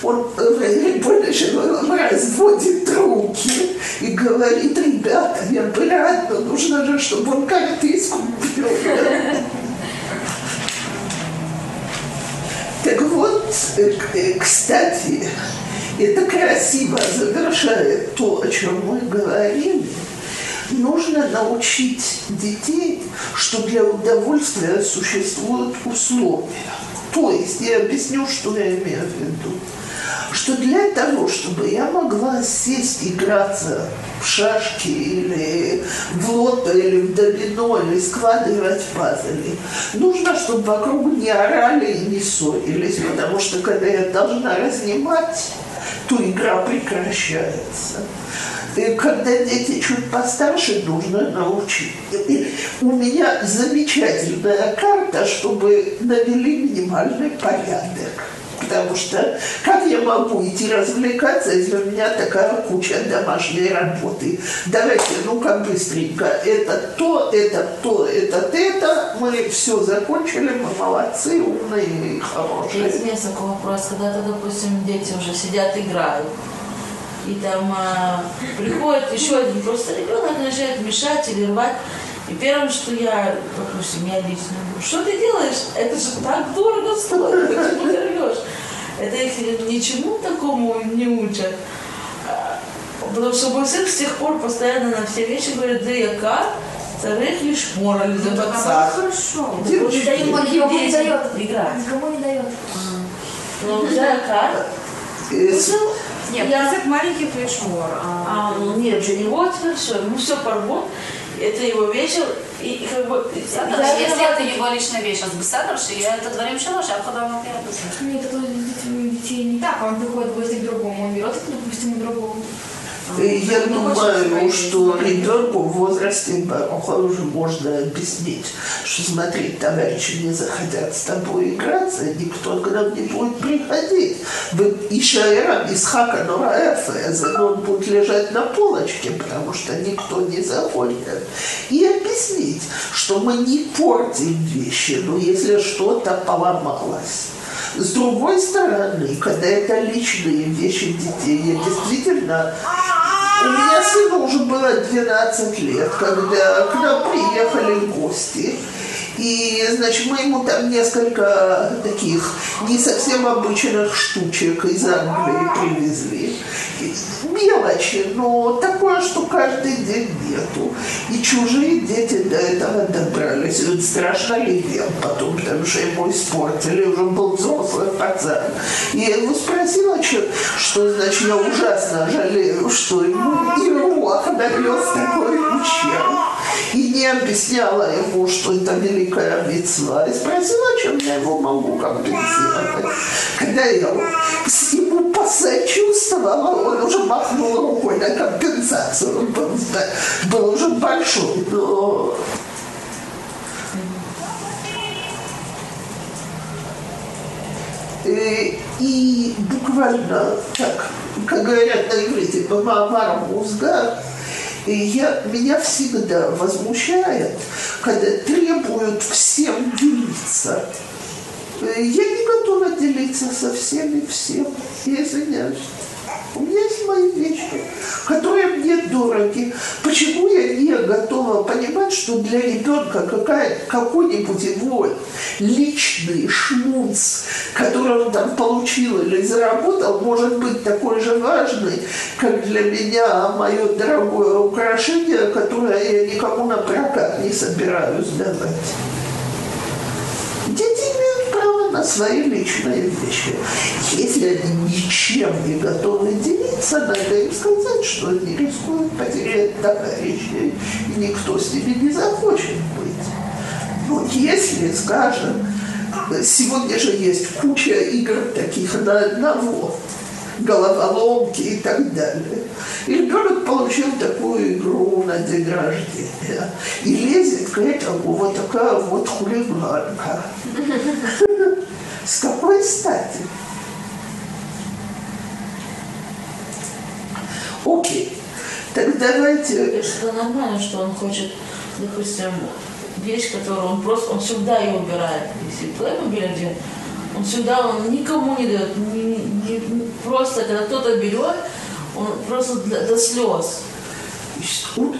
он э, более чем разводит руки и говорит, ребята, мне понятно, нужно же, чтобы он как-то искупил Так вот, э, э, кстати, это красиво завершает то, о чем мы говорили. Нужно научить детей, что для удовольствия существуют условия. То есть, я объясню, что я имею в виду. Что для того, чтобы я могла сесть играться в шашки или в лото, или в домино, или складывать пазли, нужно, чтобы вокруг не орали и не ссорились, потому что когда я должна разнимать, то игра прекращается. И когда дети чуть постарше, нужно научить. И у меня замечательная карта, чтобы навели минимальный порядок. Потому что как я могу идти развлекаться, если у меня такая куча домашней работы? Давайте, ну-ка быстренько. Это то, это то, это это. Мы все закончили, мы молодцы, умные и хорошие. Есть несколько вопросов, когда, -то, допустим, дети уже сидят, играют. И там а, приходит еще один просто ребенок, начинает мешать или рвать. И первое, что я, допустим, я лично, говорю, что ты делаешь? Это же так дорого стоит, почему ты рвешь? Это их ничему такому не учат. А, Потому что мой сын с тех пор постоянно на все вещи говорит, да яка, царих лишь мора ли за отца. Хорошо. Он не дает никому не дает. играть. Никому не дает. Но за яка, Э, Нет, Я- это маленький флешмор. А, ну нет, для него это все, ему все порвут, это его вещи, и, как бы... Саторши, если это его личная вещь, а с бесаторши, я это дворим шалаши, а куда он Нет, это тоже детей не так, он приходит гости к другому, он берет, допустим, у другого. Я Ну, думаю, что ребенку в возрасте уже можно объяснить, что смотри, товарищи не захотят с тобой играться, никто к нам не будет приходить. Вы Ишаэра Исхака Нораэфеза, но он будет лежать на полочке, потому что никто не заходит. И объяснить, что мы не портим вещи, но если что-то поломалось. С другой стороны, когда это личные вещи детей, я действительно... У меня сыну уже было 12 лет, когда к нам приехали гости. И, значит, мы ему там несколько таких не совсем обычных штучек из Англии привезли. Мелочи, но такое, что каждый день нету. И чужие дети до этого добрались. И вот страшно ли ел потом, потому что ему испортили, уже был взрослый пацан. Я его спросила, что, что значит, я ужасно жалею, что ему и руах нанес такой ущерб. И не объясняла ему, что это великая мецва. И спросила, чем я его могу компенсировать. Когда я ему посочувствовала, он уже махнул рукой на компенсацию. Он был, был уже большой, но Э, И буквально так, как говорят на иврите, Бамаамар Музга, и я, меня всегда возмущает, когда требуют всем делиться. Я не готова делиться со всеми всем. Я извиняюсь. У меня есть мои вещи, которые дороги. Почему я не готова понимать, что для ребенка какая, какой-нибудь его личный шмунц, который он там получил или заработал, может быть такой же важный, как для меня мое дорогое украшение, которое я никому на прокат не собираюсь давать. На свои личные вещи. Если они ничем не готовы делиться, надо им сказать, что они рискуют потерять товарищей, и никто с ними не захочет быть. Но если, скажем, сегодня же есть куча игр таких на одного, головоломки и так далее. И ребенок получил такую игру на день рождения. И лезет к этому вот такая вот хулиганка. С какой стати? Окей. Так давайте... Это нормально, что он хочет, допустим, вещь, которую он просто, он всегда ее убирает. Если Playmobil один, он всегда, он никому не дает, ни- ни- просто когда кто-то берет, он просто для- до слез. У,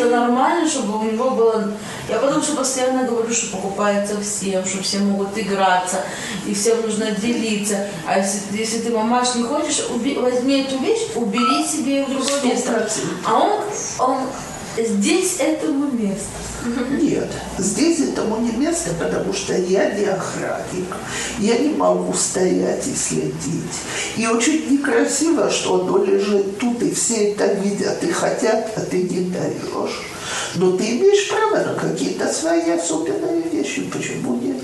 Это нормально, чтобы у него было... Я потому что постоянно говорю, что покупается всем, что все могут играться, и всем нужно делиться. А если, если ты, мамаш, не хочешь, уби- возьми эту вещь, убери себе в другое Сто место. А он, он здесь этому место. Нет, здесь этому не место, потому что я не охранник. Я не могу стоять и следить. И очень некрасиво, что оно лежит тут, и все это видят и хотят, а ты не даешь. Но ты имеешь право на какие-то свои особенные вещи. Почему нет?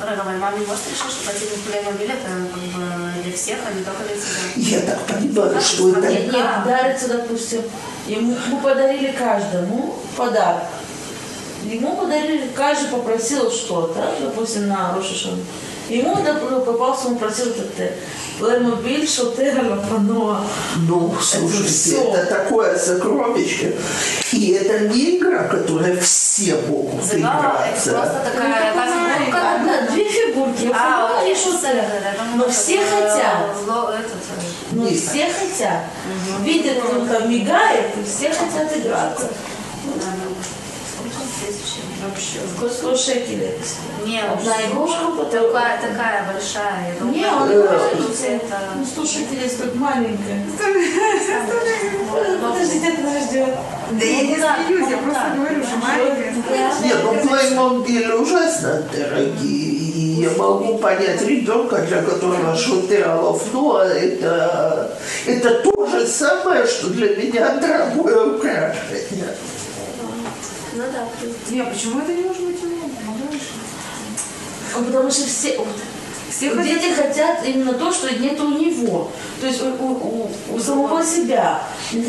Мама не может решить, что платить Playmobil это как бы для всех, а не только для тебя. Я так понимаю, что это... Нет, нет, дарится, допустим, ему мы подарили каждому подарок. Ему подарили, каждый попросил что-то, допустим, на Рошишон. Ему попался, он просил этот Плеймобиль, Шотера, Лапаноа. Ну, слушайте, всё. это, такое сокровище. И это не игра, которая все могут это играться. просто такая фигурка. Одна, две фигурки, А, я думала, Но все это, хотят. э, Ну, все хотят. Видят, ну, там мигает, и все хотят играться. Вообще. Шекелей? Не, Одна игрушка, такая, такая большая. я Не, он это... Ну, 100 шекелей стоит маленькая. Подождите, это нас ждет. Да я не смеюсь, я ну просто да. говорю, что маленькая. Нет, ну Playmobil ужасно дорогие. И я могу понять ребенка, для которого шутералов, но это, это то же самое, что для меня дорогое украшение. Ну да. Не, почему это не может быть решить. Ну, Потому что все, вот, Все хотят- Дети хотят именно то, что нет у него. То есть у, у- у- у самого себя. Не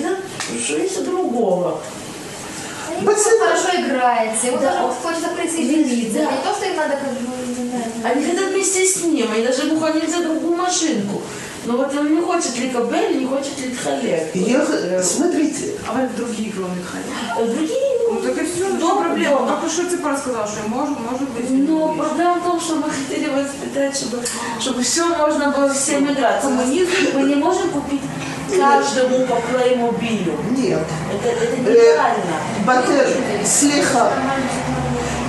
есть у другого. Они Вот это- хорошо играется, ему Да. вот хочется присоединиться. Да. Не то, что им надо как бы, не знаю, Они хотят вместе с ним, они даже ему хотят другую машинку. Но вот он не хочет ли Кабель, не хочет ли Халек. Я, х- смотрите, А вы в другие кроме ходили? А Другие, Ну так и все, Дома, что проблема. дома. Как уж Цепар сказал, что может, может быть. Но есть. проблема в том, что мы хотели воспитать, чтобы, чтобы все можно было всем играть. Коммунизм мы не можем купить каждому по плеймобилю. нет. Это, это Э, неправильно. Батер, слегка.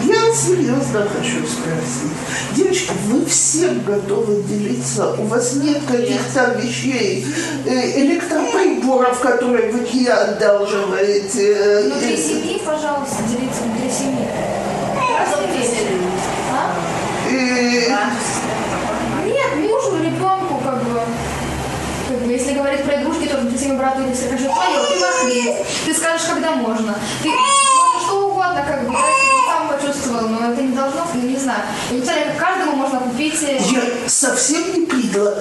Я серьезно хочу спросить. Девочки, вы всем готовы делиться? У вас нет каких-то вещей, э, электроприборов, которые вы ей одалживаете? э, Внутри э, семьи, пожалуйста, делиться внутри семьи. А? э, Нет, мужу, ребенку, как бы. Как бы, если говорить про игрушки, то внутри семьи брату или скажи, твое, ты махлец, ты скажешь, когда можно. Ты можешь что угодно, как бы, да, если он сам почувствовал, но это не должно, ну, не знаю. И как каждому можно купить... э, Я совсем не придла.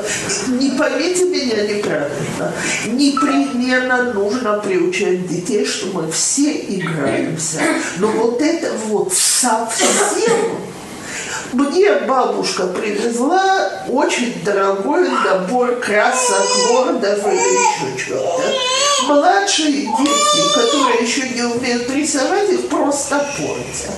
Не поймите меня неправильно. Непременно нужно приучать детей, что мы все играемся. Но вот это вот совсем... Мне бабушка привезла очень дорогой набор красок, вордов или еще что-то. Младшие дети, которые еще не умеют рисовать, их просто портят.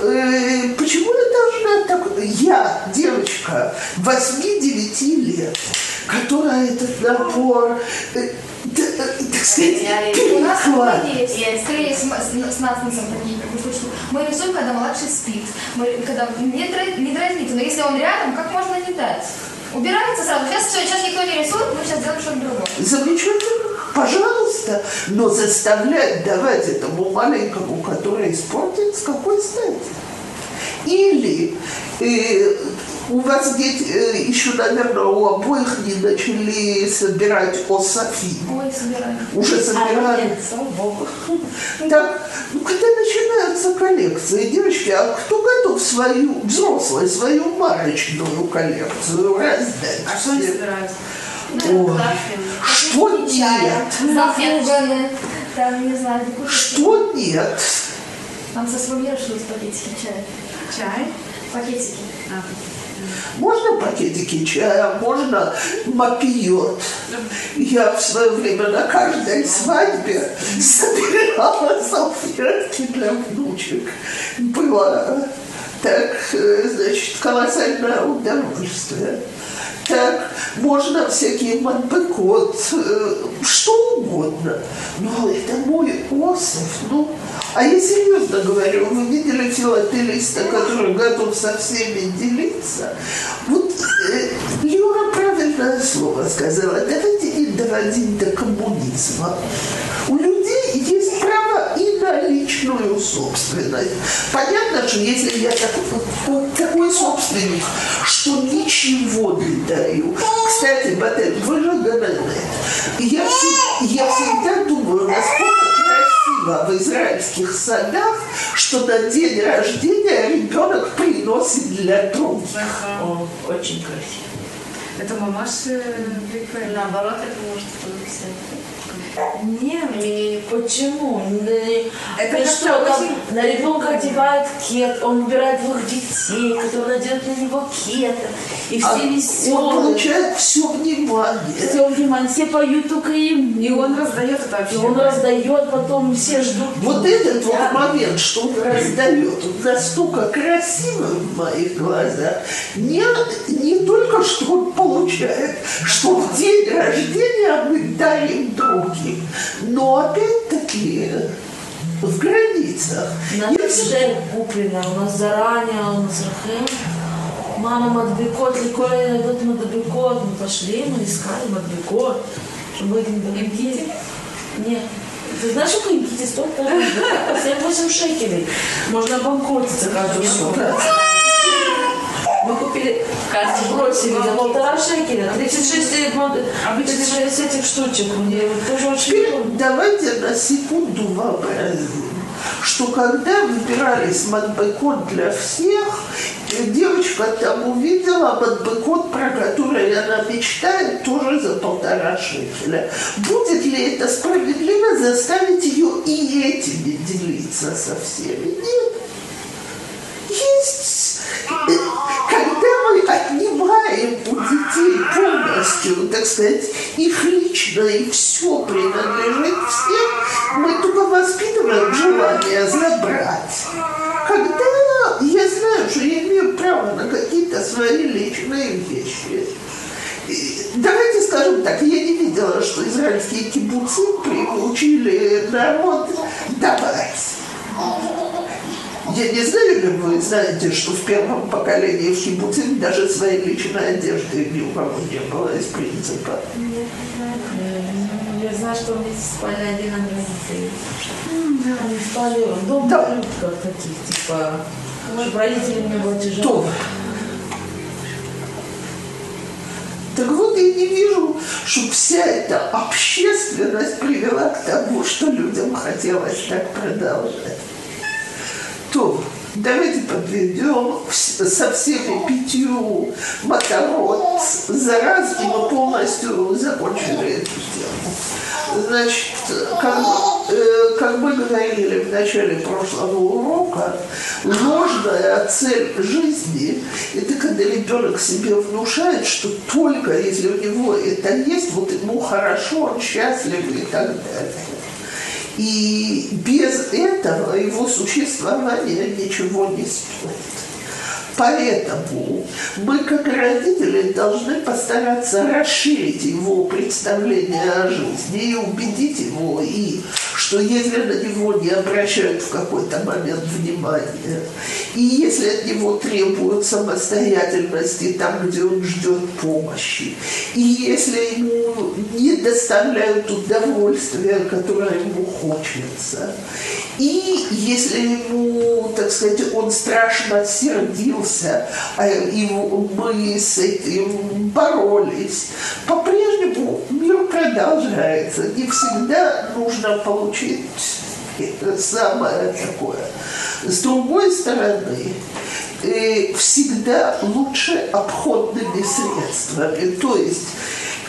Э, Почему я должна так... Я, девочка, 8-9 лет, которая этот набор, э, э, так сказать, такое есть, скорее с, с- с нас на самом деле, мы рисуем, когда младший спит. Мы, когда не, дра- не дразните, но если он рядом, как можно не дать? Убирается сразу. Сейчас все, сейчас никто не рисует, мы сейчас делаем что-то другое. Замечательно, пожалуйста, но заставлять давать этому маленькому, который испортит, с какой стати? Или э, у вас дети э, еще, наверное, у обоих не начали собирать ософи. Ой, собираем. Уже А собирают. богу. Так, ну когда начинаются коллекции, девочки, а кто готов свою, взрослый, свою марочную коллекцию раздать? А что они всем? собираются? Ой, Что нет? Запуганы. Там, не знаю. Что нет? Нам со шли пакетики чая. Чай? Пакетики. А, Можно пакетики чая, можно мопиот. Я в свое время на каждой свадьбе собирала салфетки для внучек. Было так, э, значит, колоссальное удовольствие. Так, можно всякие манбекот, э, что угодно. Но это мой осов, ну. А я серьезно говорю, вы видели филателиста, который готов со всеми делиться? Вот э, Юра правильное слово сказала. Давайте не доводить до коммунизма. У людей есть на личную собственность. Понятно, что если я такой, вот такой собственник, что ничего не даю. Кстати, Батен, вы же ГНН. Я, всегда- я всегда думаю, насколько красиво в израильских садах, что на день рождения ребенок приносит для других. О, очень красиво. Это мамаши прикольно. Наоборот, это может быть Нет, почему? Это как-то что, там очень- на ребенка одевают кет, он убирает двух детей, которые наденут на него кеты, и все А он веселые. получает все внимание. Все внимание, все поют только ему. И он раздает это вообще. И он раздает, потом все ждут. Вот этот вот момент, что он раздает, он настолько красивый в моих глазах. Не, не только что он получает, что в день рождения мы дарим другим, но опять-таки в границах. На уже куплено, у нас заранее, у нас рахем. Мама Мадбекот, Ликоля идут Мадбекот. Мы пошли, мы искали Мадбекот. Чтобы мы не Имкити? Нет. Ты знаешь, сколько Имкити стоит? По 7-8 шекелей. Можно обанкротиться каждую сумму. Мы купили, бросили за полтора шекеля, 36 э, мод- 36 этих штучек. Мне тоже очень давайте на секунду вообразим, что когда выбирались Мадбекот для всех, э, девочка там увидела Мадбекот, про который она мечтает, тоже за полтора шекеля. Будет ли это справедливо заставить ее и этими делиться со всеми? Нет. Есть э, когда мы отнимаем у детей полностью, так сказать, их личное и все принадлежит всем, мы только воспитываем желание забрать. Когда я знаю, что я имею право на какие-то свои личные вещи, Давайте скажем так, я не видела, что израильские кибуцы приучили народ давать. Я не знаю, ли вы знаете, что в первом поколении в кибуце даже своей личной одежды ни у кого не было из принципа. Я знаю, что вместе спали один от родителей. Они спали в доме Да. таких, типа, чтобы родителям не было тяжело. Так вот, я не вижу, что вся эта общественность привела к тому, что людям хотелось так продолжать. То, давайте подведем со всеми пятью моторот за раз, и мы полностью закончили эту тему. Значит, как, мы- э, как мы говорили в начале прошлого урока, ложная цель жизни – это когда ребенок себе внушает, что только если у него это есть, вот ему хорошо, он счастлив и так далее. И без этого его существование ничего не стоит. Поэтому мы, как родители, должны постараться расширить его представление о жизни и убедить его, и что если на него не обращают в какой-то момент внимания, и если от него требуют самостоятельности там, где он ждет помощи, и если ему не доставляют удовольствия, которое ему хочется, и если ему, так сказать, он страшно сердился, а его, мы с этим боролись, по-прежнему мир продолжается. Не всегда нужно получить это самое такое. С другой стороны, э, всегда лучше обходными средствами. То есть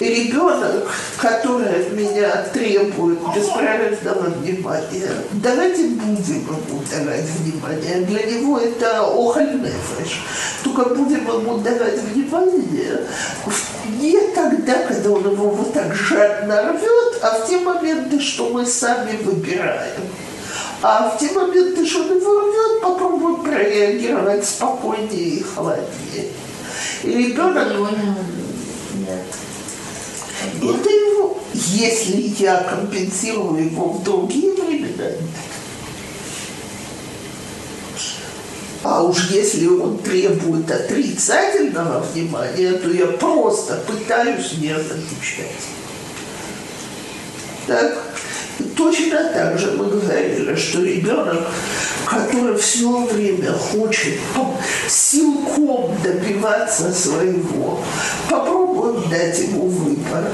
ребенок, который от меня требует беспрерывного внимания, давайте будем ему давать внимание. Для него это охальнефеш. Только будем ему давать внимание не тогда, когда он его вот так жадно рвет, а в те моменты, что мы сами выбираем. А в те моменты, что он его рвет, попробуем прореагировать спокойнее и холоднее. И ребенок нет. Это его, если я компенсирую его в другие времена. А уж если он требует отрицательного внимания, то я просто пытаюсь не отвечать. Так? Точно так же мы говорили, что ребенок, который все время хочет силком добиваться своего, попробуем дать ему выбор,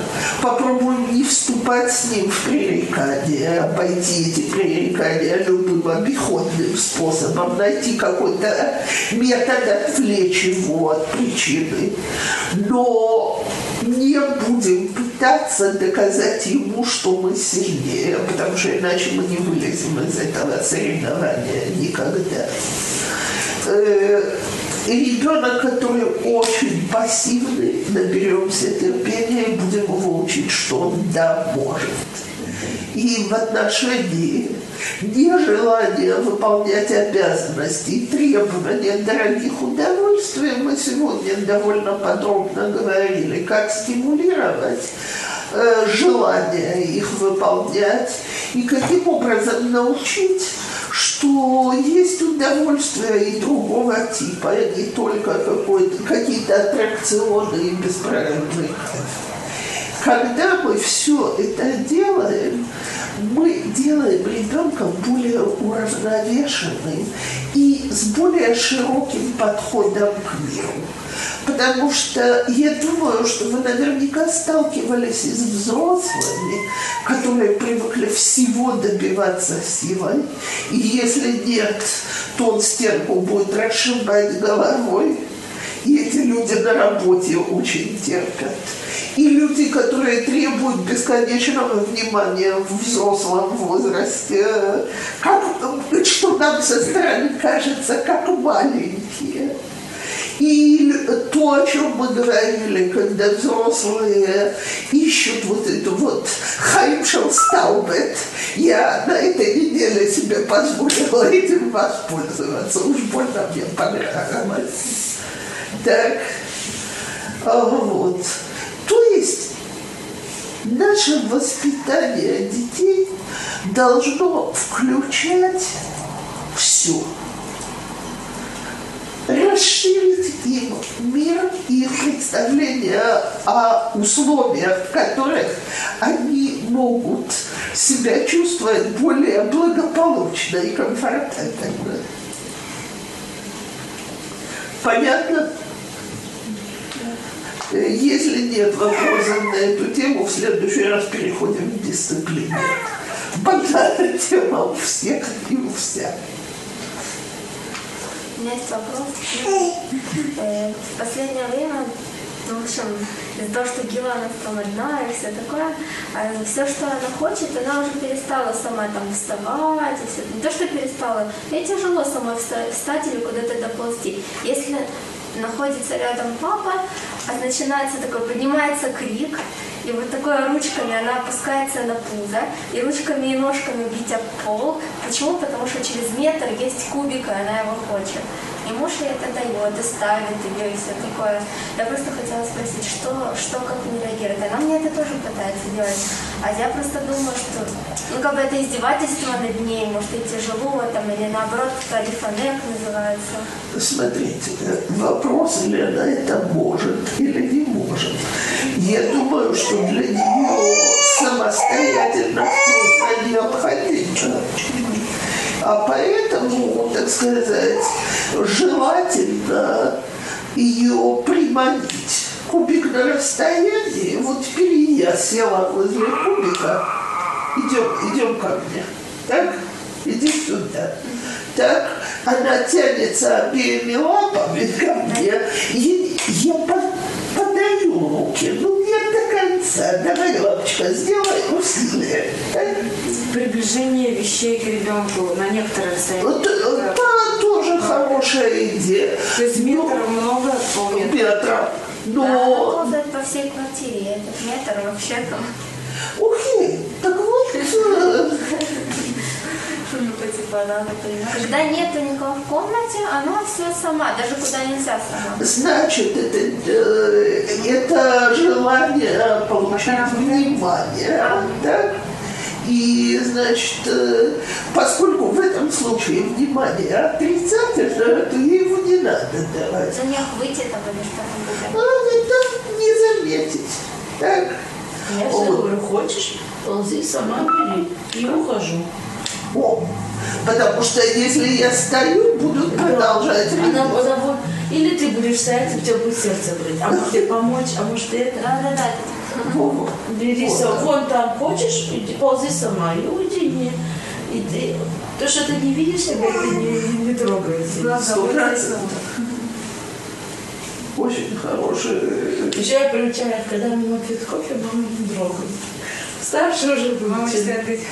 попробуем не вступать с ним в пререкания, обойти эти пререкания любым обиходным способом, найти какой-то метод отвлечь его от причины. Но не будем пытаться доказать ему, что мы сильнее, потому что иначе мы не вылезем из этого соревнования никогда. Э, Ребенок, который очень пассивный, наберемся терпения и будем его учить, что он да может. И в отношении нежелания выполнять обязанности и требования дорогих удовольствий мы сегодня довольно подробно говорили, как стимулировать э, желание их выполнять и каким образом научить, что есть удовольствие и другого типа, а не только какие-то аттракционы и кайф. Когда мы все это делаем, мы делаем ребенка более уравновешенным и с более широким подходом к миру. Потому что я думаю, что вы наверняка сталкивались с взрослыми, которые привыкли всего добиваться силой. И если нет, то он стенку будет расшибать головой. И эти люди на работе очень терпят. И люди, которые требуют бесконечного внимания в взрослом возрасте, как, что нам со стороны кажется, как маленькие. И то, о чем мы говорили, когда взрослые ищут вот эту вот Хаймшел Стаубет, я на этой неделе себе позволила этим воспользоваться. Уж больно мне понравилось. Так, а вот. То есть наше воспитание детей должно включать все. Расширить им мир и представление о условиях, в которых они могут себя чувствовать более благополучно и комфортабельно. Понятно? Если нет вопросов на эту тему, в следующий раз переходим к дисциплине. Банальная тема у всех и у всех. У меня есть вопрос. Э, В последнее время, ну, в общем, из-за того, что Гила она одна и все такое, все, что она хочет, она уже перестала сама там вставать. И все. Не то, что перестала, ей тяжело самой вста- встать или куда-то доползти. Если находится рядом папа, а начинается такой, поднимается крик, и вот такой ручками она опускается на пузо, и ручками и ножками бить об пол. Почему? Потому что через метр есть кубик, и она его хочет. И муж ей это дает, и ставит ее, и все такое. Я просто хотела спросить, что, что как не реагирует. Она мне это тоже пытается делать. А я просто думаю, что, ну, как бы это издевательство над ней, может, и тяжело, там, или наоборот, тарифанек называется. Смотрите, вопрос, или она это может или не может. Я думаю, что для нее самостоятельность просто необходима. А поэтому, так сказать, желательно ее приманить. Кубик на расстоянии, вот теперь я села возле кубика. Идем, идем ко мне. Так? Иди сюда. Так, она тянется обеими лапами ко мне. И я по- подаю руки. Ну, не до конца. Давай, лапочка, сделай усилие. Приближение вещей к ребенку на некоторое расстояние. Вот, э, да, тоже хорошая идея. То есть метров много, полметра. Метра. Да, она Но, ползает по всей квартире, этот метр вообще там. ух, так вот, э, Ну, типа, она, например, Когда нету никого в комнате, она все сама, даже куда нельзя сама. значит, это, э, это желание получить внимание, да? И, значит, э, поскольку в этом случае внимание отрицательное, то ей его не надо давать. За них выйти там или что-нибудь. А это не заметить. Так? Я всегда говорю, хочешь, ползи, сама бери. И ухожу. О, потому что если я стою, будут продолжать. Она, она вот, или ты будешь стоять, и у тебя будет сердце болеть. А может тебе помочь, а может это. Да-да-да. Во-во. Бери Вот. сам. Вон там хочешь, иди, ползи сама и уйди. Не, и ты, то, что ты не видишь тебя, это не, не. Сто процентов. Очень хороший. Еще я приучаю, когда мама пьет кофе, мама не трогает. Старше уже будет. Мама читает газету.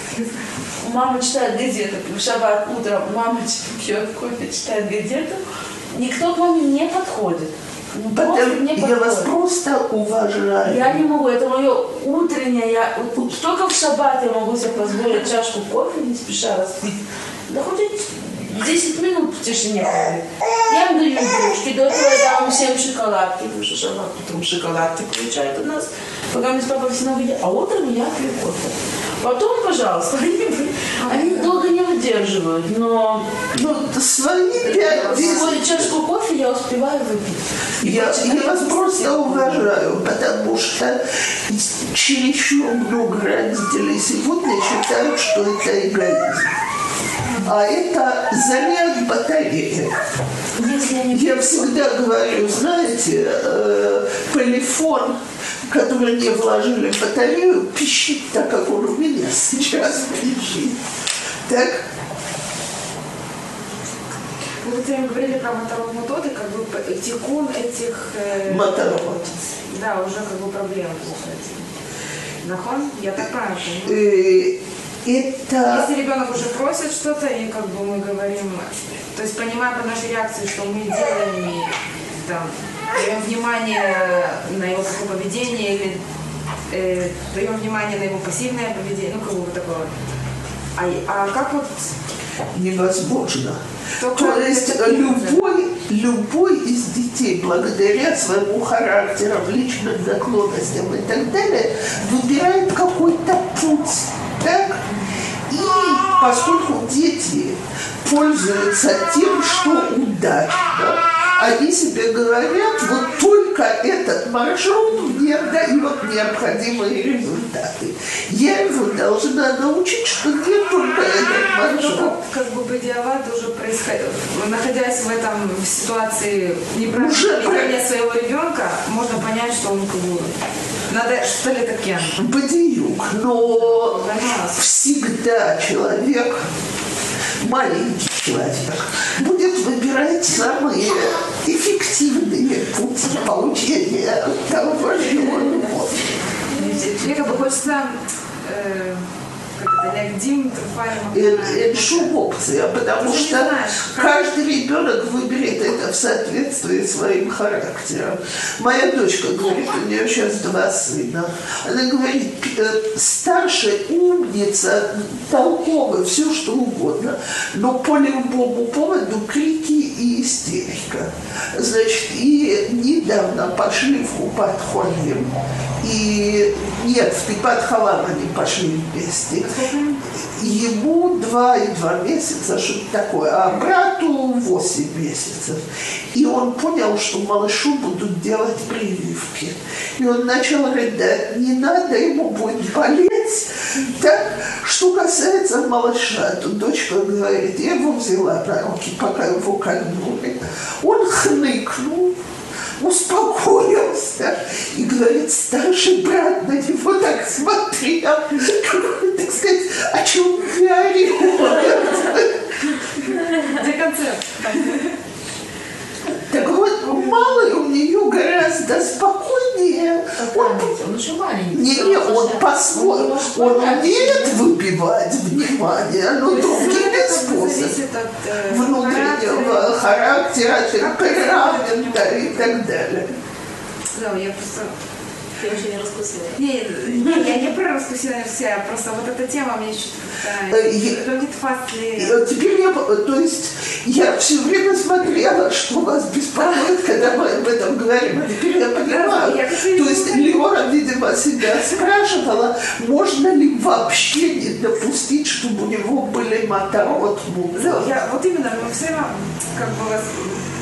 Мама читает газету. В шаббат утром мама пьет кофе, читает газету. Никто к маме не подходит. Ну, не Я вас просто уважаю. Я не могу, это мое утреннее, я вот только в шаббат я могу себе позволить чашку кофе, не спеша распить. Да хоть 10 минут в тишине. Я им даю игрушки, до этого я дам всем шоколадки, потому что шаббат утром шоколадки получают у нас, пока мы с папой все едят. А утром я пью кофе. Потом, пожалуйста, они Они долго не выдерживают, но Ну, свои пять десять свою чашку кофе я успеваю выпить. Я, я вас просто уважаю, потому что чересчур много родителей сегодня считают, что это эгоизм. А это заряд батареи. Я всегда говорю, знаете, э, полифон, который не вложили батарею, пищит так, как он у меня сейчас пищит. Так, Вы все время говорили про моторов методы, как бы тикун этих... э, моторот. Да, уже как бы с этим. Нахон? Я так правильно понимаю? Э, Это... Если ребенок уже просит что-то, и как бы мы говорим, то есть понимая по нашей реакции, что мы делаем, и там, даем внимание на его поведение, или э, даем внимание на его пассивное поведение, ну, как бы вот такое. А, а как вот невозможно. Только То есть это любой, любой из детей, благодаря своему характеру, личным наклонностям и так далее, выбирает какой-то путь. Так? И поскольку дети пользуются тем, что удачно, они себе говорят, вот только этот маршрут мне дает необходимые результаты. Я его должна научить, что не только этот маршрут. Ну, как, бы бадиават уже происходит, находясь в этом в ситуации неправильного своего ребенка, можно понять, что он как бы надо что ли кен. Бадиюк, но всегда человек, маленький человек, будет выбирать самые эффективные пути получения того, что он хочет. Мне как бы хочется э, как это, лягдим, труфаем. Это, это шум опция, потому Ты что знаешь, каждый ребенок выберет это в соответствии своим характером. Моя дочка говорит, у нее сейчас два сына. Она говорит, э, старшая умница, толковая, все что угодно, но по любому поводу крики и истерика. Значит, и недавно пошли в Купат Холим. И нет, в Халам они пошли вместе. Ему два и два месяца, что-то такое, а брату восемь месяцев. И он понял, что малышу будут делать прививки. И он начал рыдать, не надо, ему будет болеть. Так, что касается малыша, то дочка говорит, я его взяла на руки, пока его кольнули. Он хныкнул, успокоился и говорит, старший брат на него так смотрел, о чем Где концерт? Так вот, малый у нее гораздо спокойнее. Он, Он еще маленький. не, не, он по-своему, он умеет выбивать внимание, но другими способами. Э, внутреннего характера, темперамента и так далее. Да, я просто... Ты вообще не раскусила. Не, не, я не про раскусила все, а просто вот эта тема мне что-то Э. Леонид Фасли... Теперь я, то есть, я все время смотрела, что вас беспокоит, когда мы об этом говорим. А теперь я понимаю. я То есть Леора, видимо, себя спрашивала, можно ли вообще не допустить, чтобы у него были моторот Да, я, вот именно, мы все как бы,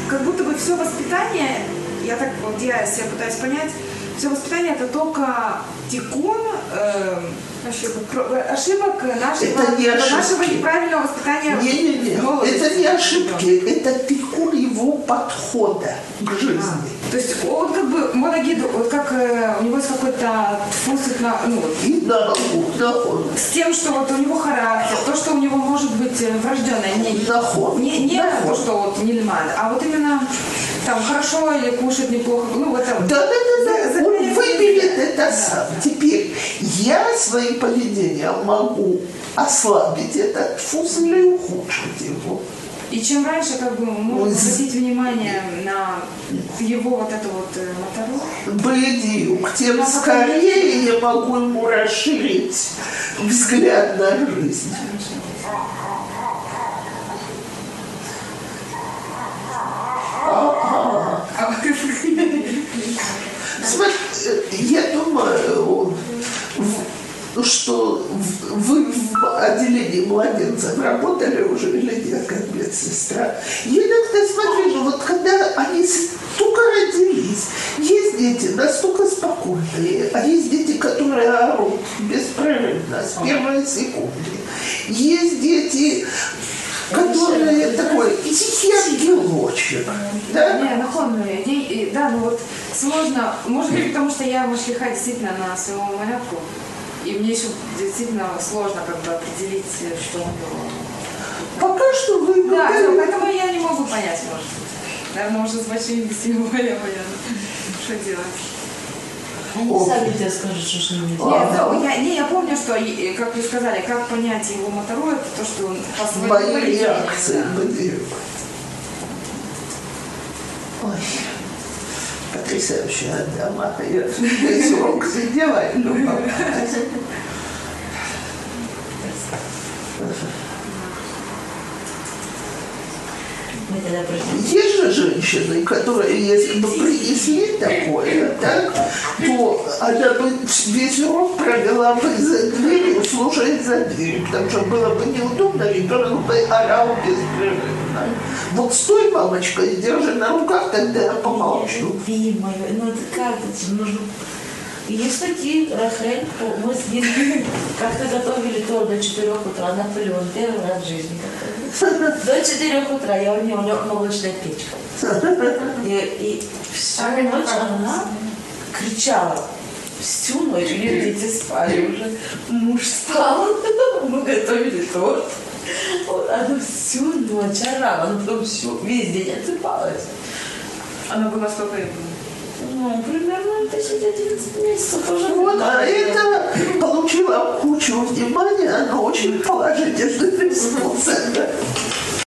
как будто бы все воспитание, я так вот я себя пытаюсь понять, все воспитание это только тикун э, ошибок, ошибок нашего, Это не ошибки. нашего неправильного воспитания. Не-не-не, молодости. это не ошибки, это тикун его подхода к жизни. А, то есть он как бы Монагид, вот как э, у него есть какой-то фусит на, ну, с тем, что вот у него характер, то, что у него может быть э, врожденное, не, не, не то, что вот не лиман, а вот именно там хорошо или кушать неплохо, ну вот это вот. Да, да, да, да. Он выберет это сам. Теперь я своим поведением могу ослабить этот фуз или ухудшить его. И чем раньше как бы з- обратить внимание на его вот это вот э, мотору, Бледиюк, тем Ну, скорее я могу ему расширить взгляд на жизнь. Смотри, э, я думаю, что вы в развели младенцев, работали уже или нет, как медсестра. Я иногда смотрю, ну вот когда они только родились, есть дети настолько спокойные, а есть дети, которые орут беспрерывно с первой секунды. Есть дети, которые такой тихий ангелочек. Да? Не, ей- и- да, ну вот сложно, может быть, потому что я машлиха действительно на своему малятку, и мне еще действительно сложно как бы определить, что он был. Пока что вы Да, ну, поэтому я не могу понять, может. Наверное, может, с большими детьми более понятно, что делать. Они сами тебе скажут, что ними Нет, ну, я, не, я помню, что, как вы сказали, как понять его мотору, это то, что он по своему мои реакции да. Ой, потрясающая дама. Я весь урок сидела и любовалась. Мы тогда пришли. Есть же женщины, которые, если бы принесли такое, так, то она бы весь урок провела бы за дверью, слушая за дверью, потому что было бы неудобно, ребенок бы орал беспрерывно. Вот стой, мамочка, и держи на руках, тогда я помолчу. Любимая, ну это как это же нужно... Есть такие, Рахель, мы с ним как-то готовили то до 4 утра, Наполеон, первый раз в жизни. До 4 утра, я у нее молочная печка. И, и всю ночь она кричала. Всю ночь, или дети спали уже. Муж спал, мы готовили торт. Вот, Она всю ночь орала, она потом всю, весь день отсыпалась. Оно было столько и было. Ну, примерно 10-11 месяцев уже. Вот, а это получила кучу внимания, она очень положительно ресурсы.